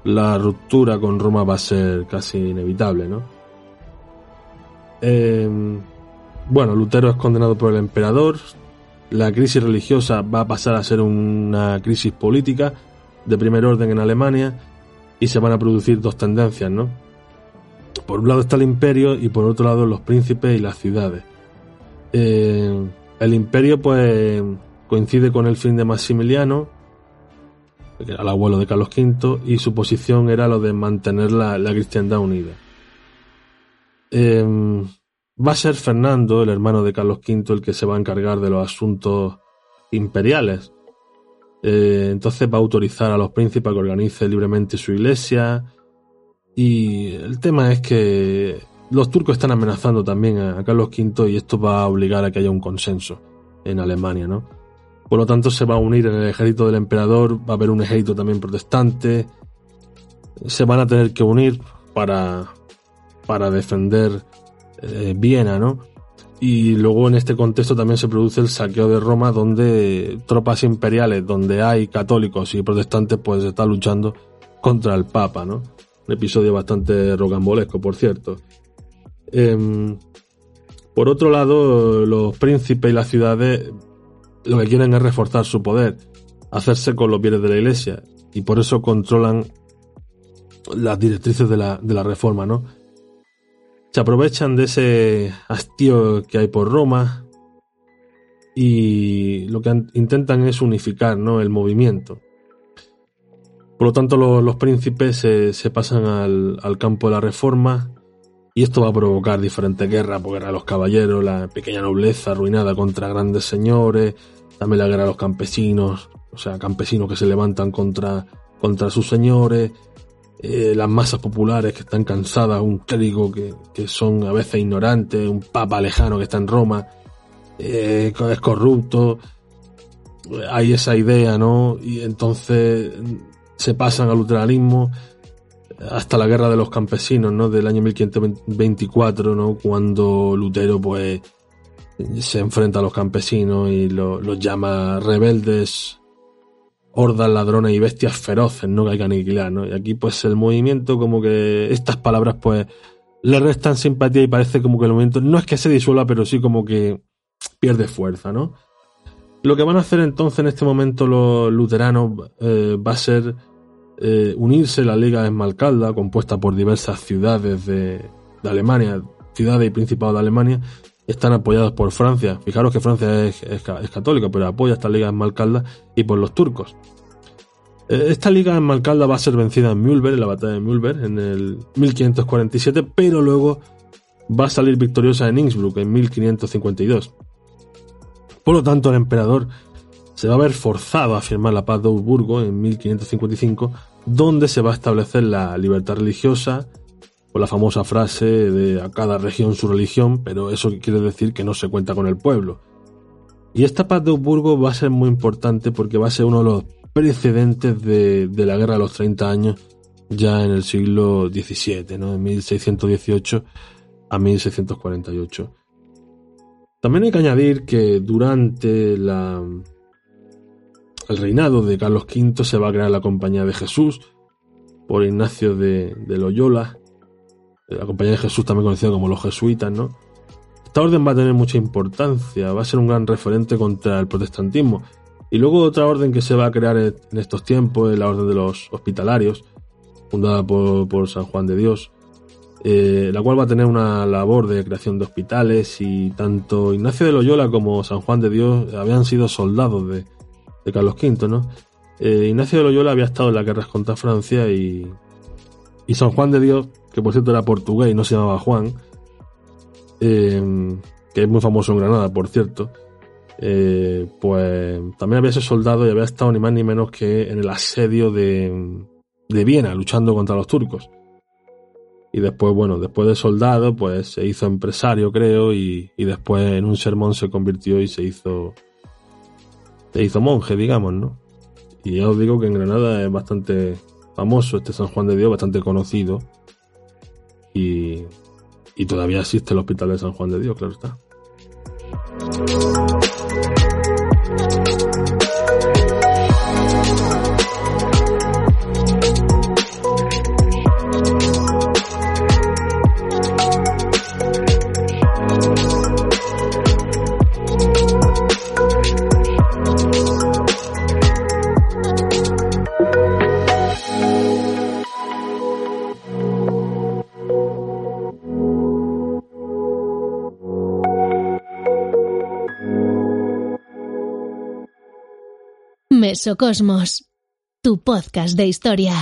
Speaker 2: la ruptura con Roma va a ser casi inevitable, ¿no? Eh, bueno, Lutero es condenado por el emperador, la crisis religiosa va a pasar a ser una crisis política de primer orden en Alemania y se van a producir dos tendencias, ¿no? Por un lado está el imperio y por otro lado los príncipes y las ciudades. Eh, el imperio pues coincide con el fin de Maximiliano, era el abuelo de Carlos V, y su posición era lo de mantener la, la cristiandad unida. Eh, Va a ser Fernando, el hermano de Carlos V, el que se va a encargar de los asuntos imperiales. Eh, entonces va a autorizar a los príncipes a que organice libremente su iglesia. Y el tema es que los turcos están amenazando también a, Carlos V y esto va a obligar a que haya un consenso en Alemania, ¿no? Por lo tanto, se va a unir en el ejército del emperador, va a haber un ejército también protestante. Se van a tener que unir para, para defender eh, Viena, ¿no? Y luego en este contexto también se produce el saqueo de Roma, donde tropas imperiales, donde hay católicos y protestantes, pues están luchando contra el Papa, ¿no? Un episodio bastante rocambolesco, por cierto. Em, por otro lado, los príncipes y las ciudades lo que quieren es reforzar su poder, hacerse con los bienes de la iglesia, y por eso controlan las directrices de la, de la reforma, ¿no? Se aprovechan de ese hastío que hay por Roma y lo que intentan es unificar ¿no? el movimiento. Por lo tanto, los, príncipes se, pasan al, campo de la reforma y esto va a provocar diferentes guerras, porque guerra los caballeros, la pequeña nobleza arruinada contra grandes señores, también la guerra de los campesinos, o sea, campesinos que se levantan contra, contra sus señores, eh, las masas populares que están cansadas, un clérigo que, son a veces ignorantes, un papa lejano que está en Roma, eh, es corrupto, hay esa idea, ¿no? Y entonces se pasan al luteranismo hasta la guerra de los campesinos, ¿no? Del año 1524, ¿no? Cuando Lutero, pues, se enfrenta a los campesinos y los llama rebeldes, hordas ladronas y bestias feroces, ¿no? Que hay que aniquilar, ¿no? Y aquí, pues, el movimiento, como que estas palabras, pues, le restan simpatía y parece como que el movimiento no es que se disuelva, pero sí como que pierde fuerza, ¿no? Lo que van a hacer entonces en este momento los luteranos eh, va a ser eh, unirse a la Liga Esmalcalda, compuesta por diversas ciudades de, Alemania, ciudades y principados de Alemania, están apoyados por Francia. Fijaros que Francia es, católica, pero apoya esta Liga Esmalcalda y por los turcos. Eh, esta Liga Esmalcalda va a ser vencida en Mühlberg, en la batalla de Mühlberg, en el 1547, pero luego va a salir victoriosa en Innsbruck en 1552. Por lo tanto, el emperador se va a ver forzado a firmar la paz de Augsburgo en 1555, donde se va a establecer la libertad religiosa, con la famosa frase de a cada región su religión, pero eso quiere decir que no se cuenta con el pueblo. Y esta paz de Augsburgo va a ser muy importante porque va a ser uno de los precedentes de, la guerra de los 30 años ya en el siglo XVII, ¿no? de 1618 a 1648. También hay que añadir que durante la, el reinado de Carlos V se va a crear la Compañía de Jesús por Ignacio de, Loyola, la Compañía de Jesús también conocida como los jesuitas, ¿no? Esta orden va a tener mucha importancia, va a ser un gran referente contra el protestantismo. Y luego otra orden que se va a crear en estos tiempos es la Orden de los Hospitalarios, fundada por, por San Juan de Dios, eh, la cual va a tener una labor de creación de hospitales y tanto Ignacio de Loyola como San Juan de Dios habían sido soldados de, Carlos V, ¿no? Eh, Ignacio de Loyola había estado en las guerras contra Francia y, y San Juan de Dios, que por cierto era portugués y no se llamaba Juan, eh, que es muy famoso en Granada, por cierto, pues también había sido soldado y había estado ni más ni menos que en el asedio de, de Viena, luchando contra los turcos. Y después, bueno, después de soldado, pues se hizo empresario, creo, y, después en un sermón se convirtió y se hizo. Se hizo monje, digamos, ¿no? Y ya os digo que en Granada es bastante famoso este San Juan de Dios, bastante conocido. Y, y todavía existe el Hospital de San Juan de Dios, claro está.
Speaker 1: Mesocosmos, tu podcast de historia.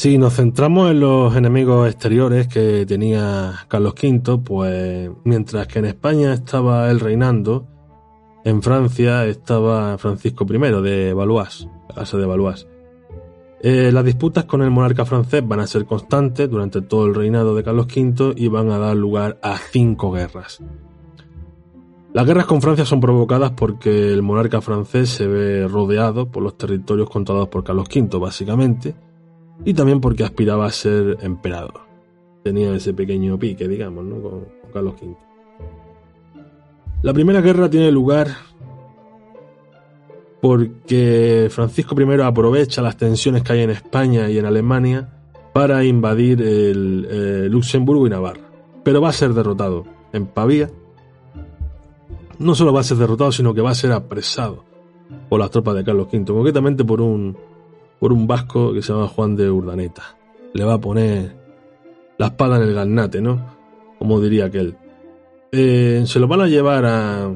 Speaker 2: Si nos centramos en los enemigos exteriores que tenía Carlos V, pues mientras que en España estaba él reinando, en Francia estaba Francisco I de Valois, casa de Valois. Eh, las disputas con el monarca francés van a ser constantes durante todo el reinado de Carlos V y van a dar lugar a cinco guerras. Las guerras con Francia son provocadas porque el monarca francés se ve rodeado por los territorios controlados por Carlos V, básicamente, y también porque aspiraba a ser emperador. Tenía ese pequeño pique, digamos, ¿no? con, Carlos V. La primera guerra tiene lugar porque Francisco I aprovecha las tensiones que hay en España y en Alemania para invadir el, eh, Luxemburgo y Navarra. Pero va a ser derrotado en Pavía. No solo va a ser derrotado, sino que va a ser apresado por las tropas de Carlos V, concretamente por un, por un vasco que se llama Juan de Urdaneta. Le va a poner la espada en el garnate, ¿no? Como diría aquel. Eh, se lo van a llevar a,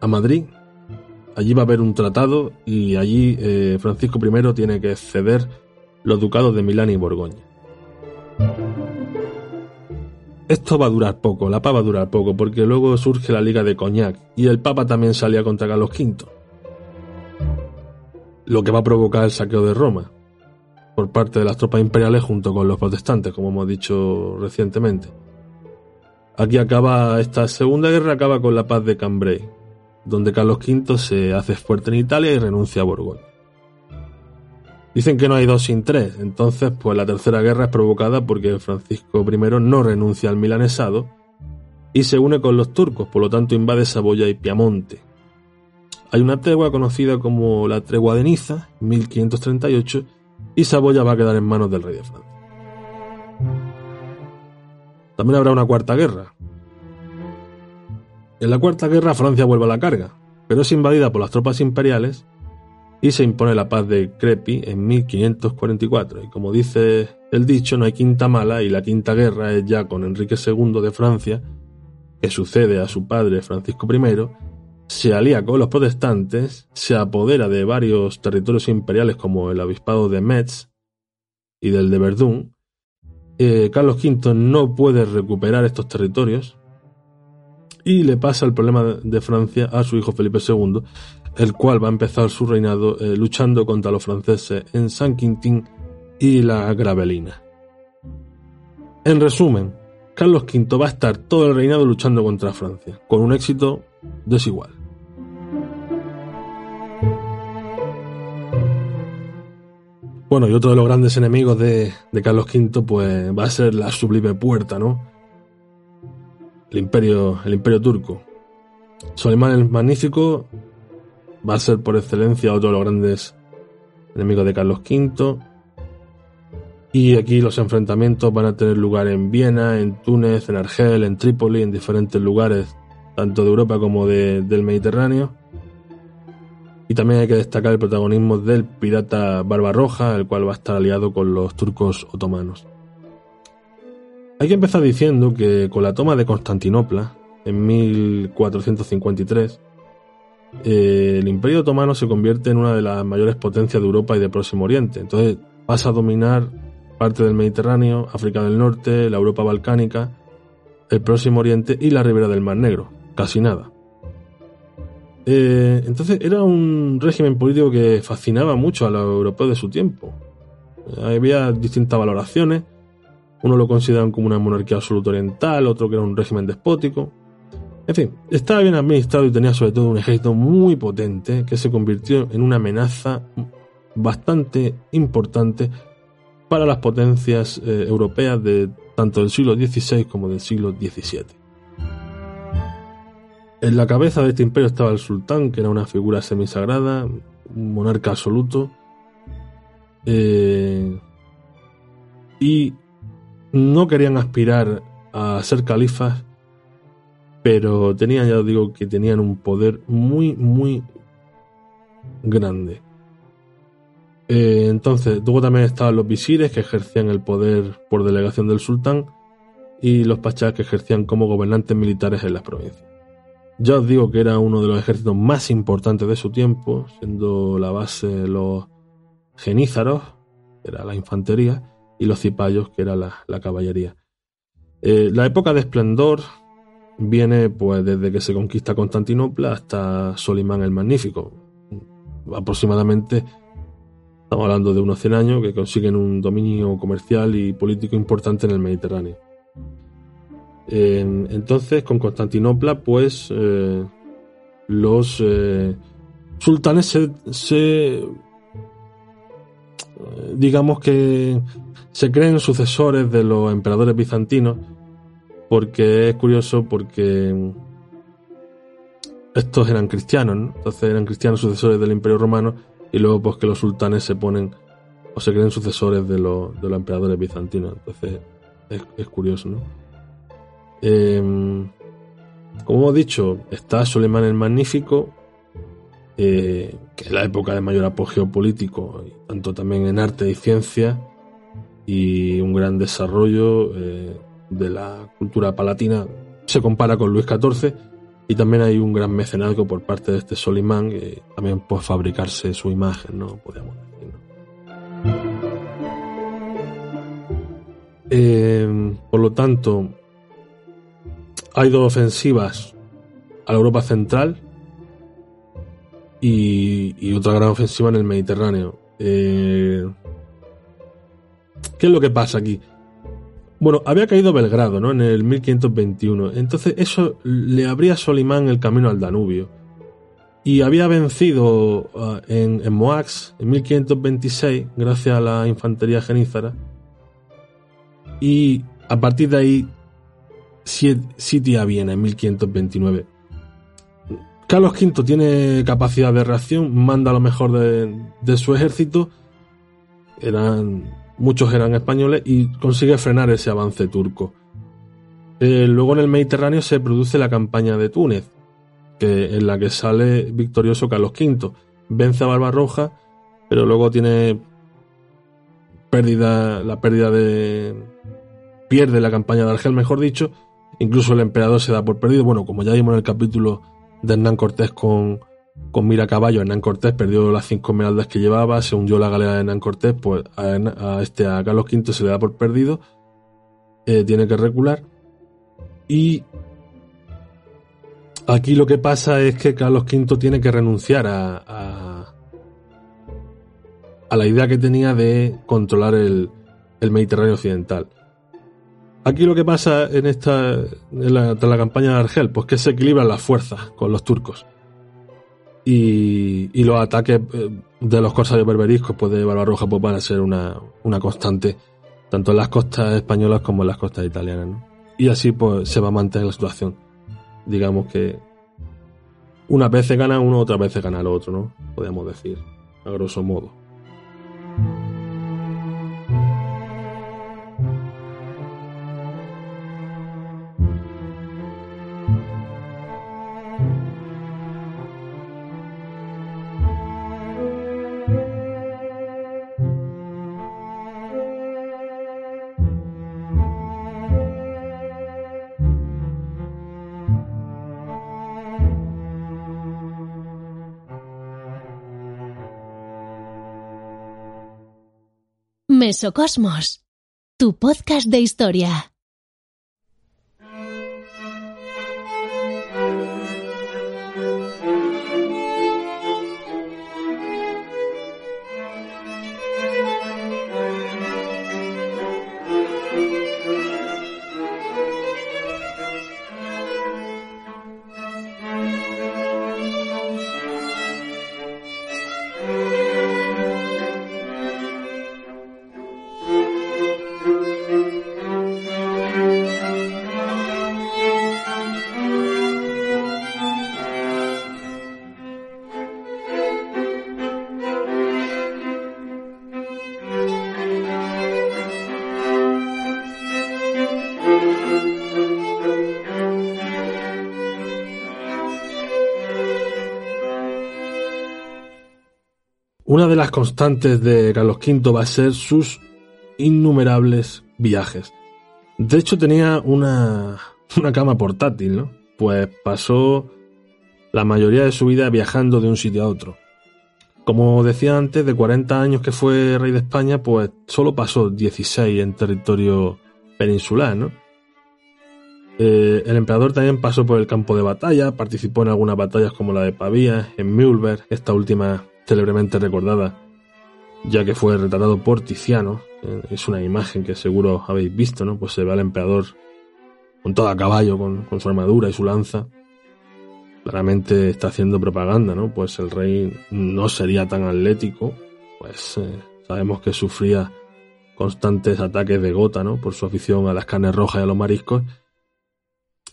Speaker 2: a Madrid, allí va a haber un tratado y allí eh, Francisco I tiene que ceder los ducados de Milán y Borgoña. Esto va a durar poco, la paz va a durar poco, porque luego surge la Liga de Coñac y el Papa también salía contra Carlos V, lo que va a provocar el saqueo de Roma por parte de las tropas imperiales junto con los protestantes, como hemos dicho recientemente. Aquí acaba esta segunda guerra, acaba con la paz de Cambrai, donde Carlos V se hace fuerte en Italia y renuncia a Borgoña. Dicen que no hay dos sin tres, entonces pues la tercera guerra es provocada porque Francisco I no renuncia al milanesado y se une con los turcos, por lo tanto invade Saboya y Piamonte. Hay una tregua conocida como la tregua de Niza, 1538, y Saboya va a quedar en manos del rey de Francia. También habrá una cuarta guerra, en la Cuarta Guerra Francia vuelve a la carga, pero es invadida por las tropas imperiales y se impone la paz de Crepi en 1544. Y como dice el dicho, no hay quinta mala y la quinta guerra es ya con Enrique II de Francia, que sucede a su padre Francisco I, se alía con los protestantes, se apodera de varios territorios imperiales como el obispado de Metz y del de Verdún. Eh, Carlos V no puede recuperar estos territorios y le pasa el problema de Francia a su hijo Felipe II, el cual va a empezar su reinado eh, luchando contra los franceses en San Quintín y la Gravelina. En resumen, Carlos V va a estar todo el reinado luchando contra Francia, con un éxito desigual. Bueno, y otro de los grandes enemigos de, de Carlos V, pues va a ser la sublime puerta, ¿no? el imperio, el imperio turco. Solimán el Magnífico va a ser por excelencia otro de los grandes enemigos de Carlos V. Y aquí los enfrentamientos van a tener lugar en Viena, en Túnez, en Argel, en Trípoli, en diferentes lugares, tanto de Europa como del Mediterráneo. Y también hay que destacar el protagonismo del pirata Barbarroja, el cual va a estar aliado con los turcos otomanos. Hay que empezar diciendo que con la toma de Constantinopla en 1453, eh, el Imperio Otomano se convierte en una de las mayores potencias de Europa y de Próximo Oriente. Entonces pasa a dominar parte del Mediterráneo, África del Norte, la Europa balcánica, el Próximo Oriente y la ribera del Mar Negro. Casi nada. Eh, entonces era un régimen político que fascinaba mucho a los europeos de su tiempo. Había distintas valoraciones uno lo consideran como una monarquía absoluta oriental, otro que era un régimen despótico. En fin, estaba bien administrado y tenía sobre todo un ejército muy potente que se convirtió en una amenaza bastante importante para las potencias eh, europeas de tanto del siglo XVI como del siglo XVII. En la cabeza de este imperio estaba el sultán, que era una figura semisagrada, un monarca absoluto, eh, y no querían aspirar a ser califas, pero tenían, ya os digo, que tenían un poder muy, muy grande. Eh, entonces, luego también estaban los visires que ejercían el poder por delegación del sultán y los pachás que ejercían como gobernantes militares en las provincias. Ya os digo que era uno de los ejércitos más importantes de su tiempo, siendo la base los genízaros, era la infantería, y los cipayos, que era la, caballería. Eh, la época de esplendor viene pues desde que se conquista Constantinopla hasta Solimán el Magnífico. Aproximadamente estamos hablando de unos 100 años que consiguen un dominio comercial y político importante en el Mediterráneo. Entonces, con Constantinopla, pues eh, los eh, sultanes se, digamos que se creen sucesores de los emperadores bizantinos porque es curioso porque estos eran cristianos, entonces eran cristianos sucesores del imperio romano y luego pues que los sultanes se ponen o se creen sucesores de, los, emperadores bizantinos, entonces es, curioso, ¿no? Em, como hemos dicho, está Solemán el Magnífico, eh, que es la época de mayor apogeo político, tanto también en arte y ciencia, y un gran desarrollo eh, de la cultura palatina. Se compara con Luis XIV y también hay un gran mecenazgo por parte de este Solimán, que también puede fabricarse su imagen, ¿no? Podríamos decir. Eh, por lo tanto, hay dos ofensivas a la Europa central y, otra gran ofensiva en el Mediterráneo. Eh, ¿Qué es lo que pasa aquí? Bueno, había caído Belgrado, ¿no? En el 1521. Entonces eso le abría a Solimán el camino al Danubio. Y había vencido uh, en, en, Moax en 1526 gracias a la infantería genízara. Y a partir de ahí sitia Viena en 1529. Carlos V tiene capacidad de reacción, manda lo mejor de, su ejército, eran, muchos eran españoles, y consigue frenar ese avance turco. Eh, luego en el Mediterráneo se produce la campaña de Túnez, en la que sale victorioso Carlos V. Vence a Barbarroja, pero luego tiene pérdida, la pérdida de... pierde la campaña de Argel, mejor dicho, incluso el emperador se da por perdido. Bueno, como ya vimos en el capítulo de Hernán Cortés con, con Mira Caballo. Hernán Cortés perdió las cinco esmeraldas que llevaba, se hundió la galera de Hernán Cortés, pues a, este, a Carlos V se le da por perdido, eh, tiene que recular. Y aquí lo que pasa es que Carlos V tiene que renunciar a, a, a la idea que tenía de controlar el, el Mediterráneo occidental. Aquí lo que pasa en esta en la, campaña de Argel, pues que se equilibran las fuerzas con los turcos. Y, los ataques eh, de los corsarios berberiscos pues de Barbarroja pues van a ser una, constante, tanto en las costas españolas como en las costas italianas. Y así pues se va a mantener la situación. Digamos que unas veces gana uno, otras veces gana el otro, ¿no? Podríamos decir, a grosso modo.
Speaker 1: Mesocosmos, tu podcast de historia. Las constantes de Carlos V va a ser sus innumerables viajes. De hecho tenía una, una cama portátil, ¿no? Pues pasó la mayoría de su vida viajando de un sitio a otro.
Speaker 2: Como decía antes, de 40 años que fue rey de España, pues solo pasó 16 en territorio peninsular, ¿no? Eh, el emperador también pasó por el campo de batalla, participó en algunas batallas como la de Pavía, en Mühlberg, esta última célebremente recordada, ya que fue retratado por Tiziano. Eh, es una imagen que seguro habéis visto, ¿no? Pues se ve al emperador con todo a caballo, con, su armadura y su lanza. Claramente está haciendo propaganda, ¿no? Pues el rey no sería tan atlético, pues eh, sabemos que sufría constantes ataques de gota, ¿no? Por su afición a las carnes rojas y a los mariscos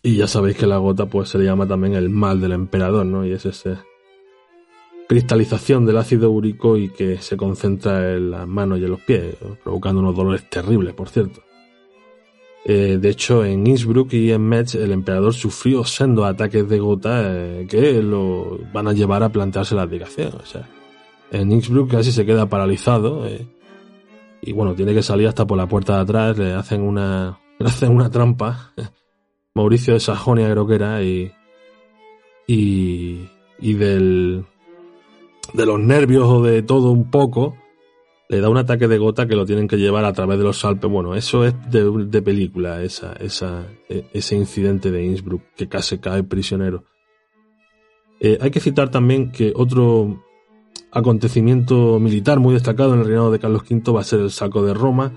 Speaker 2: y ya sabéis que la gota pues se le llama también el mal del emperador, ¿no? Y es esa cristalización del ácido úrico y que se concentra en las manos y en los pies, provocando unos dolores terribles, por cierto. Eh, de hecho, en Innsbruck y en Metz el emperador sufrió sendos ataques de gota eh, que lo van a llevar a plantearse la abdicación. O sea, en Innsbruck casi se queda paralizado eh, y bueno, tiene que salir hasta por la puerta de atrás, le hacen una, le hacen una trampa Mauricio de Sajonia creo que era, y, y, del, de los nervios o de todo un poco, le da un ataque de gota que lo tienen que llevar a través de los Alpes. Bueno, eso es de, película, esa, esa, e, ese incidente de Innsbruck, que casi cae prisionero. Eh, hay que citar también que otro acontecimiento militar muy destacado en el reinado de Carlos V va a ser el saco de Roma.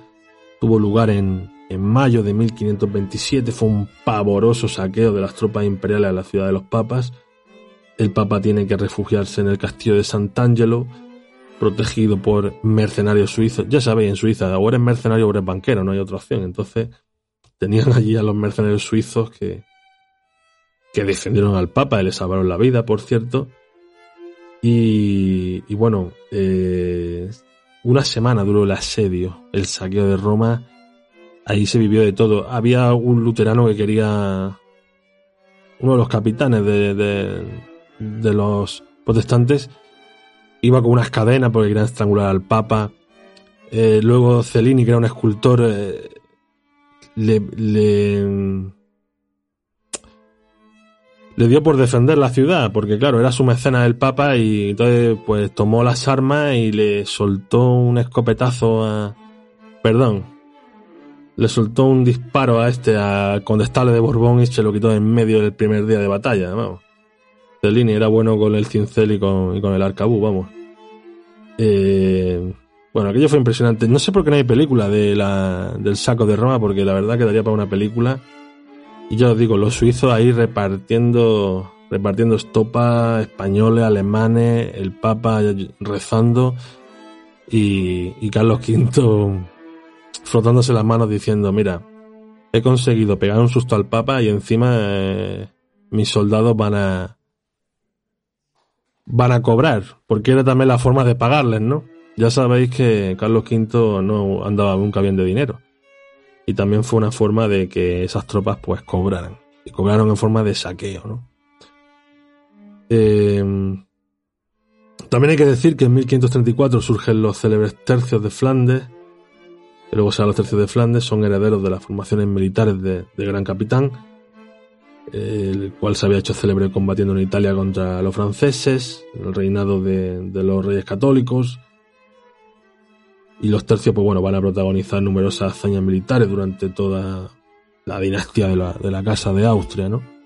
Speaker 2: Tuvo lugar en, en mayo de 1527 fue un pavoroso saqueo de las tropas imperiales a la ciudad de los papas. El papa tiene que refugiarse en el castillo de Sant'Angelo, protegido por mercenarios suizos. Ya sabéis, en Suiza, o eres mercenario o eres banquero, no hay otra opción. Entonces, tenían allí a los mercenarios suizos que, que defendieron al papa y le salvaron la vida, por cierto. Y, bueno, eh, una semana duró el asedio, el saqueo de Roma ahí se vivió de todo. Había un luterano que quería, uno de los capitanes de, los protestantes, iba con unas cadenas porque querían estrangular al Papa. Eh, luego Cellini, que era un escultor, eh, le, le, le, dio por defender la ciudad, porque claro, era su mecenas el Papa y entonces pues tomó las armas y le soltó un escopetazo a... Perdón, le soltó un disparo a este, al condestable de Borbón, y se lo quitó en medio del primer día de batalla, vamos. Cellini era bueno con el cincel y con, el arcabú, vamos. Eh, bueno, aquello fue impresionante. No sé por qué no hay película de la, del saco de Roma, porque la verdad quedaría para una película. Y ya os digo, los suizos ahí repartiendo, repartiendo estopas, españoles, alemanes, el Papa rezando y, y Carlos V frotándose las manos diciendo, mira, he conseguido pegar un susto al Papa y encima eh, mis soldados van a van a cobrar, porque era también la forma de pagarles, ¿no? Ya sabéis que Carlos V no andaba nunca bien de dinero. Y también fue una forma de que esas tropas pues cobraran. Y cobraron en forma de saqueo, ¿no? Eh, también hay que decir que en 1534 surgen los célebres tercios de Flandes, que luego serán los tercios de Flandes, son herederos de las formaciones militares de, Gran Capitán, el cual se había hecho célebre combatiendo en Italia contra los franceses, el reinado de, los reyes católicos. Y los tercios, pues bueno, van a protagonizar numerosas hazañas militares durante toda la dinastía de la, de la Casa de Austria, ¿no?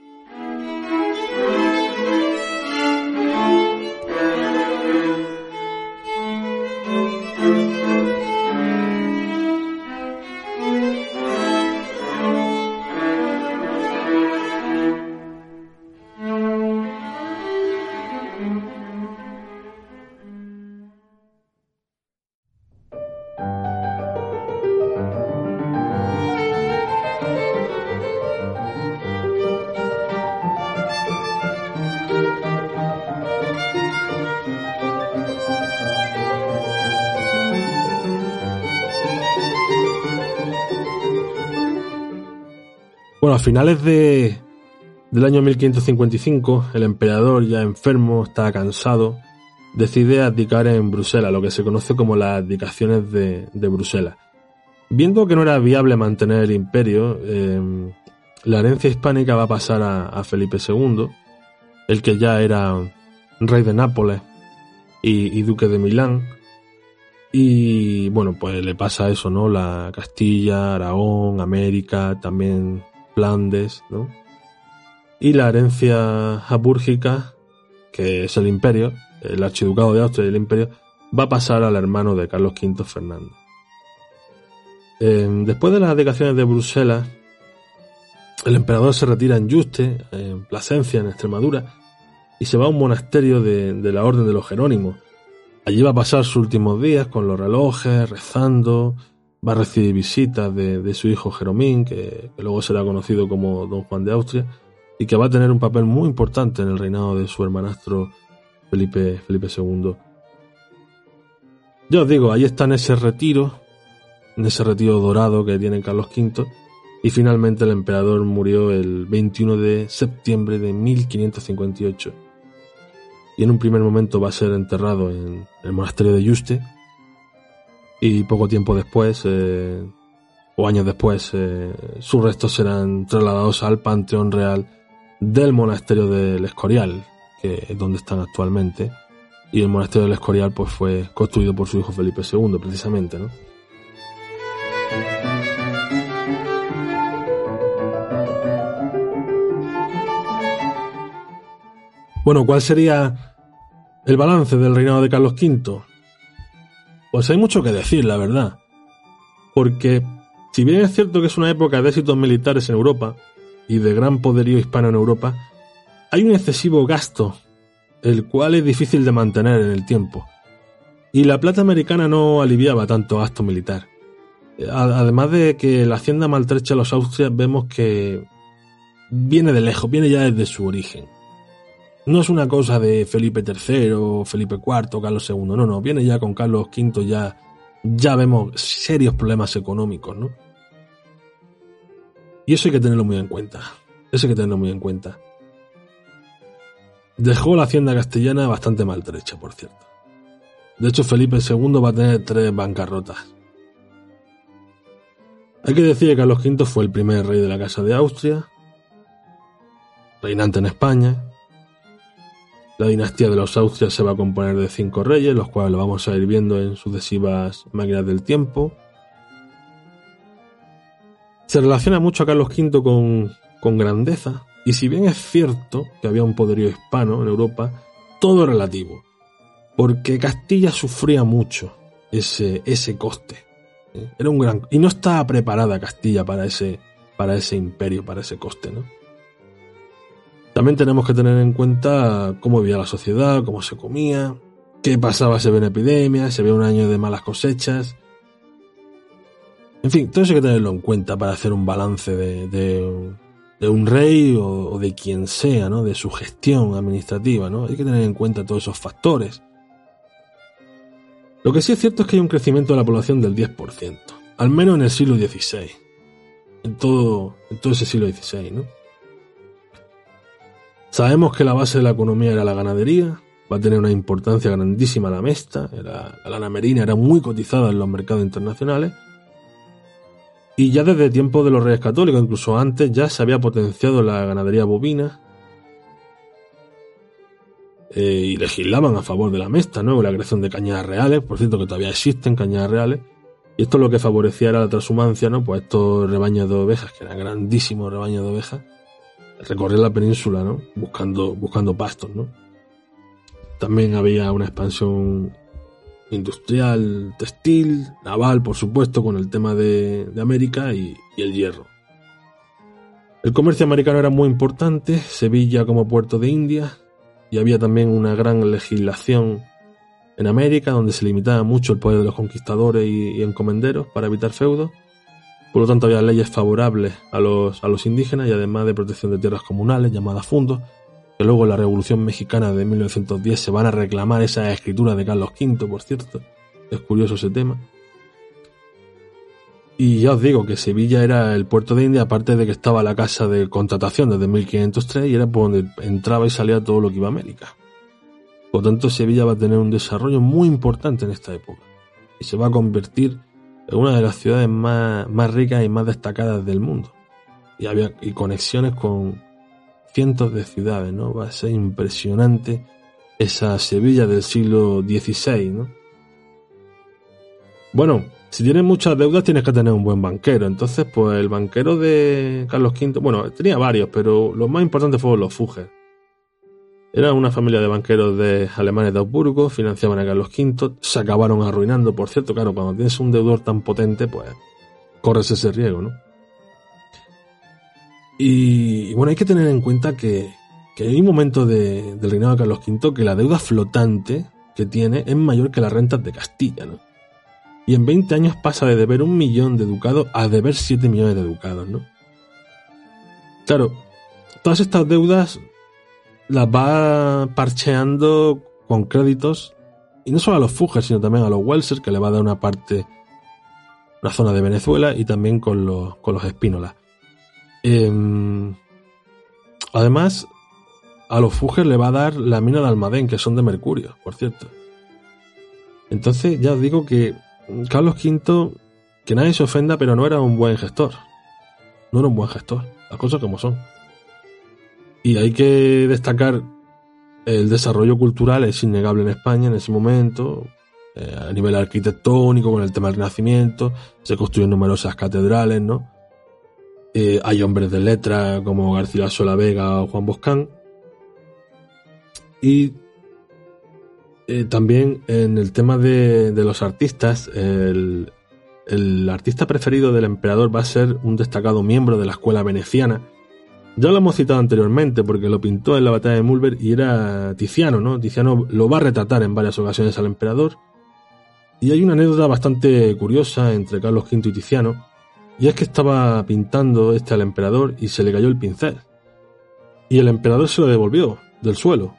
Speaker 2: Finales de, del año 1555, el emperador, ya enfermo, está cansado, decide abdicar en Bruselas, lo que se conoce como las abdicaciones de, Bruselas. Viendo que no era viable mantener el imperio, em, la herencia hispánica va a pasar a, Felipe II, el que ya era rey de Nápoles, y, duque de Milán. Y bueno, pues le pasa eso, ¿no? La Castilla, Aragón, América, también Flandes, ¿no? Y la herencia habúrgica, que es el imperio, el archiducado de Austria y el imperio, va a pasar al hermano de Carlos V, Fernando. Eh, después de las dedicaciones de Bruselas, el emperador se retira en Juste, en Plasencia, en Extremadura, y se va a un monasterio de, la Orden de los Jerónimos. Allí va a pasar sus últimos días con los relojes, rezando, va a recibir visitas de, su hijo Jeromín, que, luego será conocido como Don Juan de Austria, y que va a tener un papel muy importante en el reinado de su hermanastro Felipe, Felipe II. Yo os digo, ahí está en ese retiro, en ese retiro dorado que tiene Carlos V, y finalmente el emperador murió el 21 de septiembre de 1558. Y en un primer momento va a ser enterrado en el monasterio de Yuste, y poco tiempo después, eh, o años después, eh, sus restos serán trasladados al Panteón Real del monasterio del Escorial, que es donde están actualmente. Y el monasterio del Escorial pues, fue construido por su hijo Felipe II, precisamente, ¿no? Bueno, ¿cuál sería el balance del reinado de Carlos V? Pues hay mucho que decir, la verdad. Porque, si bien es cierto que es una época de éxitos militares en Europa y de gran poderío hispano en Europa, hay un excesivo gasto, el cual es difícil de mantener en el tiempo. Y la plata americana no aliviaba tanto gasto militar. Además de que la hacienda maltrecha de los Austrias vemos que viene de lejos, viene ya desde su origen. No es una cosa de Felipe III, Felipe IV, Carlos II, no, no, viene ya con Carlos V, ya, ya vemos serios problemas económicos, ¿no? Y eso hay que tenerlo muy en cuenta, eso hay que tenerlo muy en cuenta. Dejó la hacienda castellana bastante maltrecha, por cierto. De hecho, Felipe II va a tener tres bancarrotas. Hay que decir que Carlos V fue el primer rey de la Casa de Austria, reinante en España, la dinastía de los Austrias se va a componer de cinco reyes, los cuales lo vamos a ir viendo en sucesivas máquinas del tiempo. Se relaciona mucho a Carlos V con, con grandeza, y si bien es cierto que había un poderío hispano en Europa, todo relativo, porque Castilla sufría mucho ese, ese coste. ¿eh? Era un gran y no estaba preparada Castilla para ese para ese imperio, para ese coste, ¿no? También tenemos que tener en cuenta cómo vivía la sociedad, cómo se comía, qué pasaba si había una epidemia, si había un año de malas cosechas. En fin, todo eso hay que tenerlo en cuenta para hacer un balance de, un rey o, de quien sea, ¿no? De su gestión administrativa, ¿no? Hay que tener en cuenta todos esos factores. Lo que sí es cierto es que hay un crecimiento de la población del 10%, al menos en el siglo XVI. En todo ese siglo XVI, ¿no? Sabemos que la base de la economía era la ganadería, va a tener una importancia grandísima la mesta, la lana merina era muy cotizada en los mercados internacionales, y ya desde tiempo de los reyes católicos, incluso antes, ya se había potenciado la ganadería bovina, eh, y legislaban a favor de la mesta, ¿no? La creación de cañadas reales, por cierto que todavía existen cañadas reales, y esto lo que favorecía era la transhumancia, ¿no? Pues estos rebaños de ovejas, que eran grandísimos rebaños de ovejas, recorrer la península, ¿no? Buscando, buscando pastos, ¿no? También había una expansión industrial, textil, naval, por supuesto, con el tema de, América y, el hierro. El comercio americano era muy importante, Sevilla como puerto de India, y había también una gran legislación en América donde se limitaba mucho el poder de los conquistadores y encomenderos para evitar feudos por lo tanto, había leyes favorables a los, a los indígenas y además de protección de tierras comunales llamadas fundos, que luego en la Revolución Mexicana de 1910 se van a reclamar esa escritura de Carlos V, por cierto. Es curioso ese tema. Y ya os digo que Sevilla era el puerto de India, aparte de que estaba la casa de contratación desde 1503 y era por donde entraba y salía todo lo que iba a América. Por lo tanto, Sevilla va a tener un desarrollo muy importante en esta época y se va a convertir es una de las ciudades más, más ricas y más destacadas del mundo. Y había y conexiones con cientos de ciudades, ¿no? Va a ser impresionante esa Sevilla del siglo XVI, ¿no? Bueno, si tienes muchas deudas tienes que tener un buen banquero. Entonces, pues el banquero de Carlos V, bueno, tenía varios, pero los más importantes fueron los Fugger. Era una familia de banqueros de alemanes de Augsburgo, financiaban a Carlos V, se acabaron arruinando, por cierto, claro, cuando tienes un deudor tan potente, pues corres ese riesgo, ¿no? Y, bueno, hay que tener en cuenta que, hay un momento del reinado de Carlos V que la deuda flotante que tiene es mayor que las rentas de Castilla, ¿no? y en 20 años pasa de deber un millón de ducados a deber 7 millones de ducados, ¿no? Claro, todas estas deudas las va parcheando con créditos, y no solo a los Fugger, sino también a los Welser, que le va a dar una parte, una zona de Venezuela, y también con los, con los Espínola. Em, además, a los Fugger le va a dar la mina de Almadén, que son de mercurio, por cierto. Entonces, ya os digo que Carlos V, que nadie se ofenda, pero no era un buen gestor. No era un buen gestor. Las cosas como son. Y hay que destacar el desarrollo cultural, es innegable en España en ese momento. Eh, a nivel arquitectónico, con el tema del Renacimiento, se construyen numerosas catedrales, ¿no? Eh, hay hombres de letra como Garcilaso la Vega o Juan Boscán. Y eh, también en el tema de, los artistas, el, artista preferido del emperador va a ser un destacado miembro de la escuela veneciana. Ya lo hemos citado anteriormente porque lo pintó en la batalla de Mulber y era Tiziano, ¿no? Tiziano lo va a retratar en varias ocasiones al emperador. Y hay una anécdota bastante curiosa entre Carlos V y Tiziano, y es que estaba pintando este al emperador y se le cayó el pincel. Y el emperador se lo devolvió del suelo.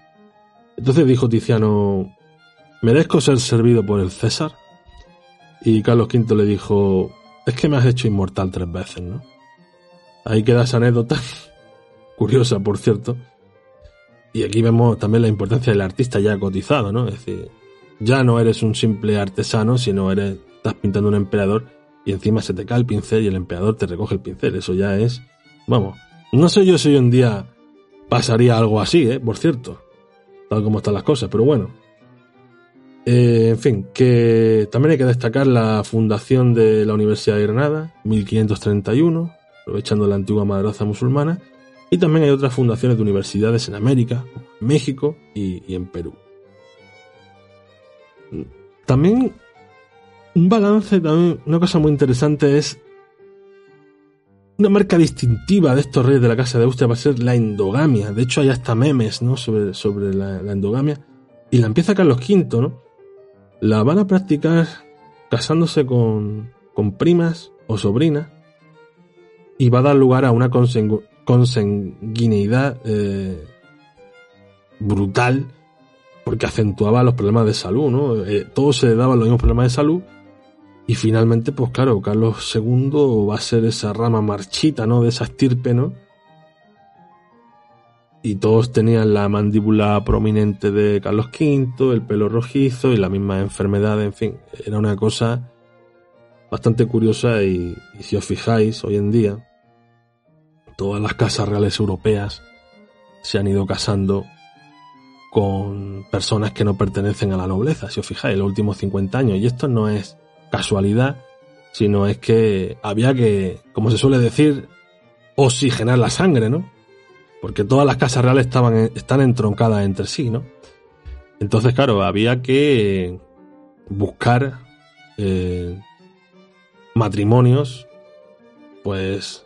Speaker 2: Entonces dijo Tiziano, ¿merezco ser servido por el César? Y Carlos V le dijo, es que me has hecho inmortal tres veces, ¿no? Ahí queda esa anécdota, curiosa por cierto. Y aquí vemos también la importancia del artista ya cotizado, ¿no? Es decir, ya no eres un simple artesano, sino eres, estás pintando un emperador y encima se te cae el pincel y el emperador te recoge el pincel. Eso ya es, vamos, no sé yo si hoy en día pasaría algo así, ¿eh? Por cierto, tal como están las cosas, pero bueno, eh, en fin, que también hay que destacar la fundación de la Universidad de Granada, 1531, aprovechando la antigua madraza musulmana, y también hay otras fundaciones de universidades en América, México y, en Perú. También un balance, también una cosa muy interesante es una marca distintiva de estos reyes de la Casa de Austria va a ser la endogamia. De hecho, hay hasta memes ¿no? sobre, sobre la, endogamia. Y la empieza Carlos V, ¿no? la van a practicar casándose con, primas o sobrinas y va a dar lugar a una consanguineidad eh, brutal porque acentuaba los problemas de salud, ¿no? Eh, todo se daba los mismos problemas de salud y finalmente, pues claro, Carlos II va a ser esa rama marchita, ¿no? De esa estirpe, ¿no? y todos tenían la mandíbula prominente de Carlos V, el pelo rojizo y la misma enfermedad, en fin, era una cosa bastante curiosa y, si os fijáis, hoy en día, todas las casas reales europeas se han ido casando con personas que no pertenecen a la nobleza, si os fijáis, en los últimos 50 años. Y esto no es casualidad, sino es que había que, como se suele decir, oxigenar la sangre, ¿no? porque todas las casas reales estaban, están entroncadas entre sí, ¿no? Entonces, claro, había que buscar eh, matrimonios, pues,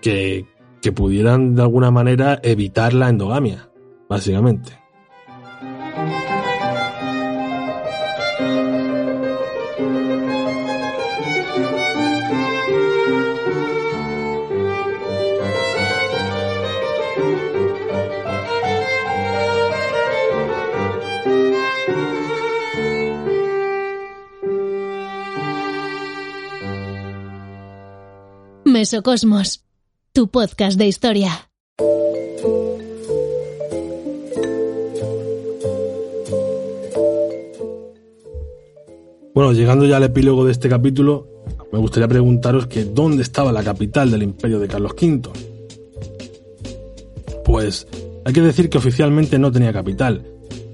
Speaker 2: que, que pudieran de alguna manera evitar la endogamia, básicamente.
Speaker 1: Mesocosmos, tu podcast de historia.
Speaker 2: Bueno, llegando ya al epílogo de este capítulo, me gustaría preguntaros que dónde estaba la capital del imperio de Carlos V. Pues Hay que decir que oficialmente no tenía capital.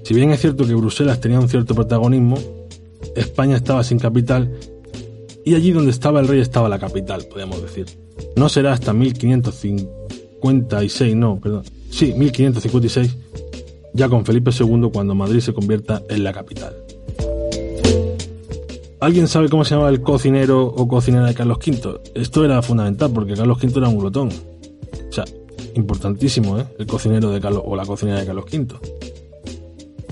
Speaker 2: Si bien es cierto que Bruselas tenía un cierto protagonismo, España estaba sin capital y allí donde estaba el rey estaba la capital, podríamos decir. No será hasta 1556, no, perdón, sí, 1556, ya con Felipe II cuando Madrid se convierta en la capital. ¿Alguien sabe cómo se llamaba el cocinero o cocinera de Carlos V? Esto era fundamental porque Carlos V era un glotón. O sea, importantísimo, ¿eh? El cocinero de Carlos o la cocinera de Carlos V.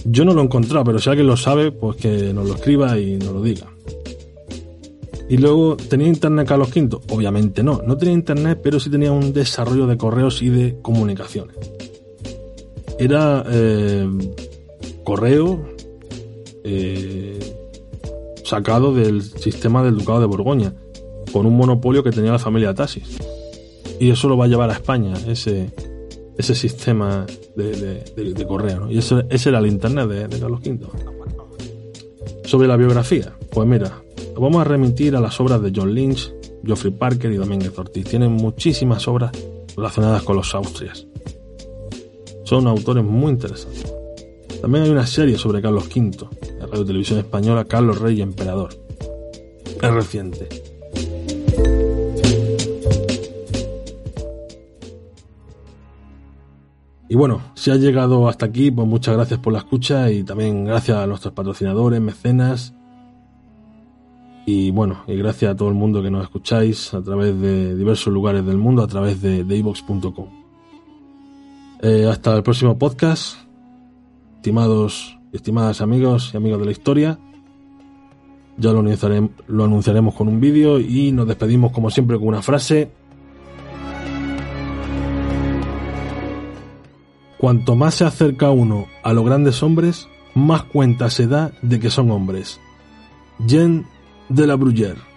Speaker 2: Yo no lo he encontrado, pero si alguien lo sabe, pues que nos lo escriba y nos lo diga. Y luego, ¿tenía internet Carlos V? Obviamente no. No tenía internet, pero sí tenía un desarrollo de correos y de comunicaciones. Era eh, correo eh, sacado del sistema del Ducado de Borgoña, con un monopolio que tenía la familia Tasis. Y eso lo va a llevar a España, ese, ese sistema de, correo. Y ese, era el internet de, Carlos V. Sobre la biografía, pues mira, vamos a remitir a las obras de John Lynch, Geoffrey Parker y Domínguez Ortiz. Tienen muchísimas obras relacionadas con los Austrias. Son autores muy interesantes. También hay una serie sobre Carlos V, la radio televisión española Carlos Rey Emperador. Es reciente. Y bueno, si has llegado hasta aquí, pues muchas gracias por la escucha y también gracias a nuestros patrocinadores, mecenas. Y bueno, y gracias a todo el mundo que nos escucháis a través de diversos lugares del mundo, a través de, de eh, hasta el próximo podcast, estimados y estimadas amigos y amigos de la historia. Ya lo lo anunciaremos con un vídeo y nos despedimos como siempre con una frase Cuanto más se acerca uno a los grandes hombres, más cuenta se da de que son hombres. Jean de la Bruyère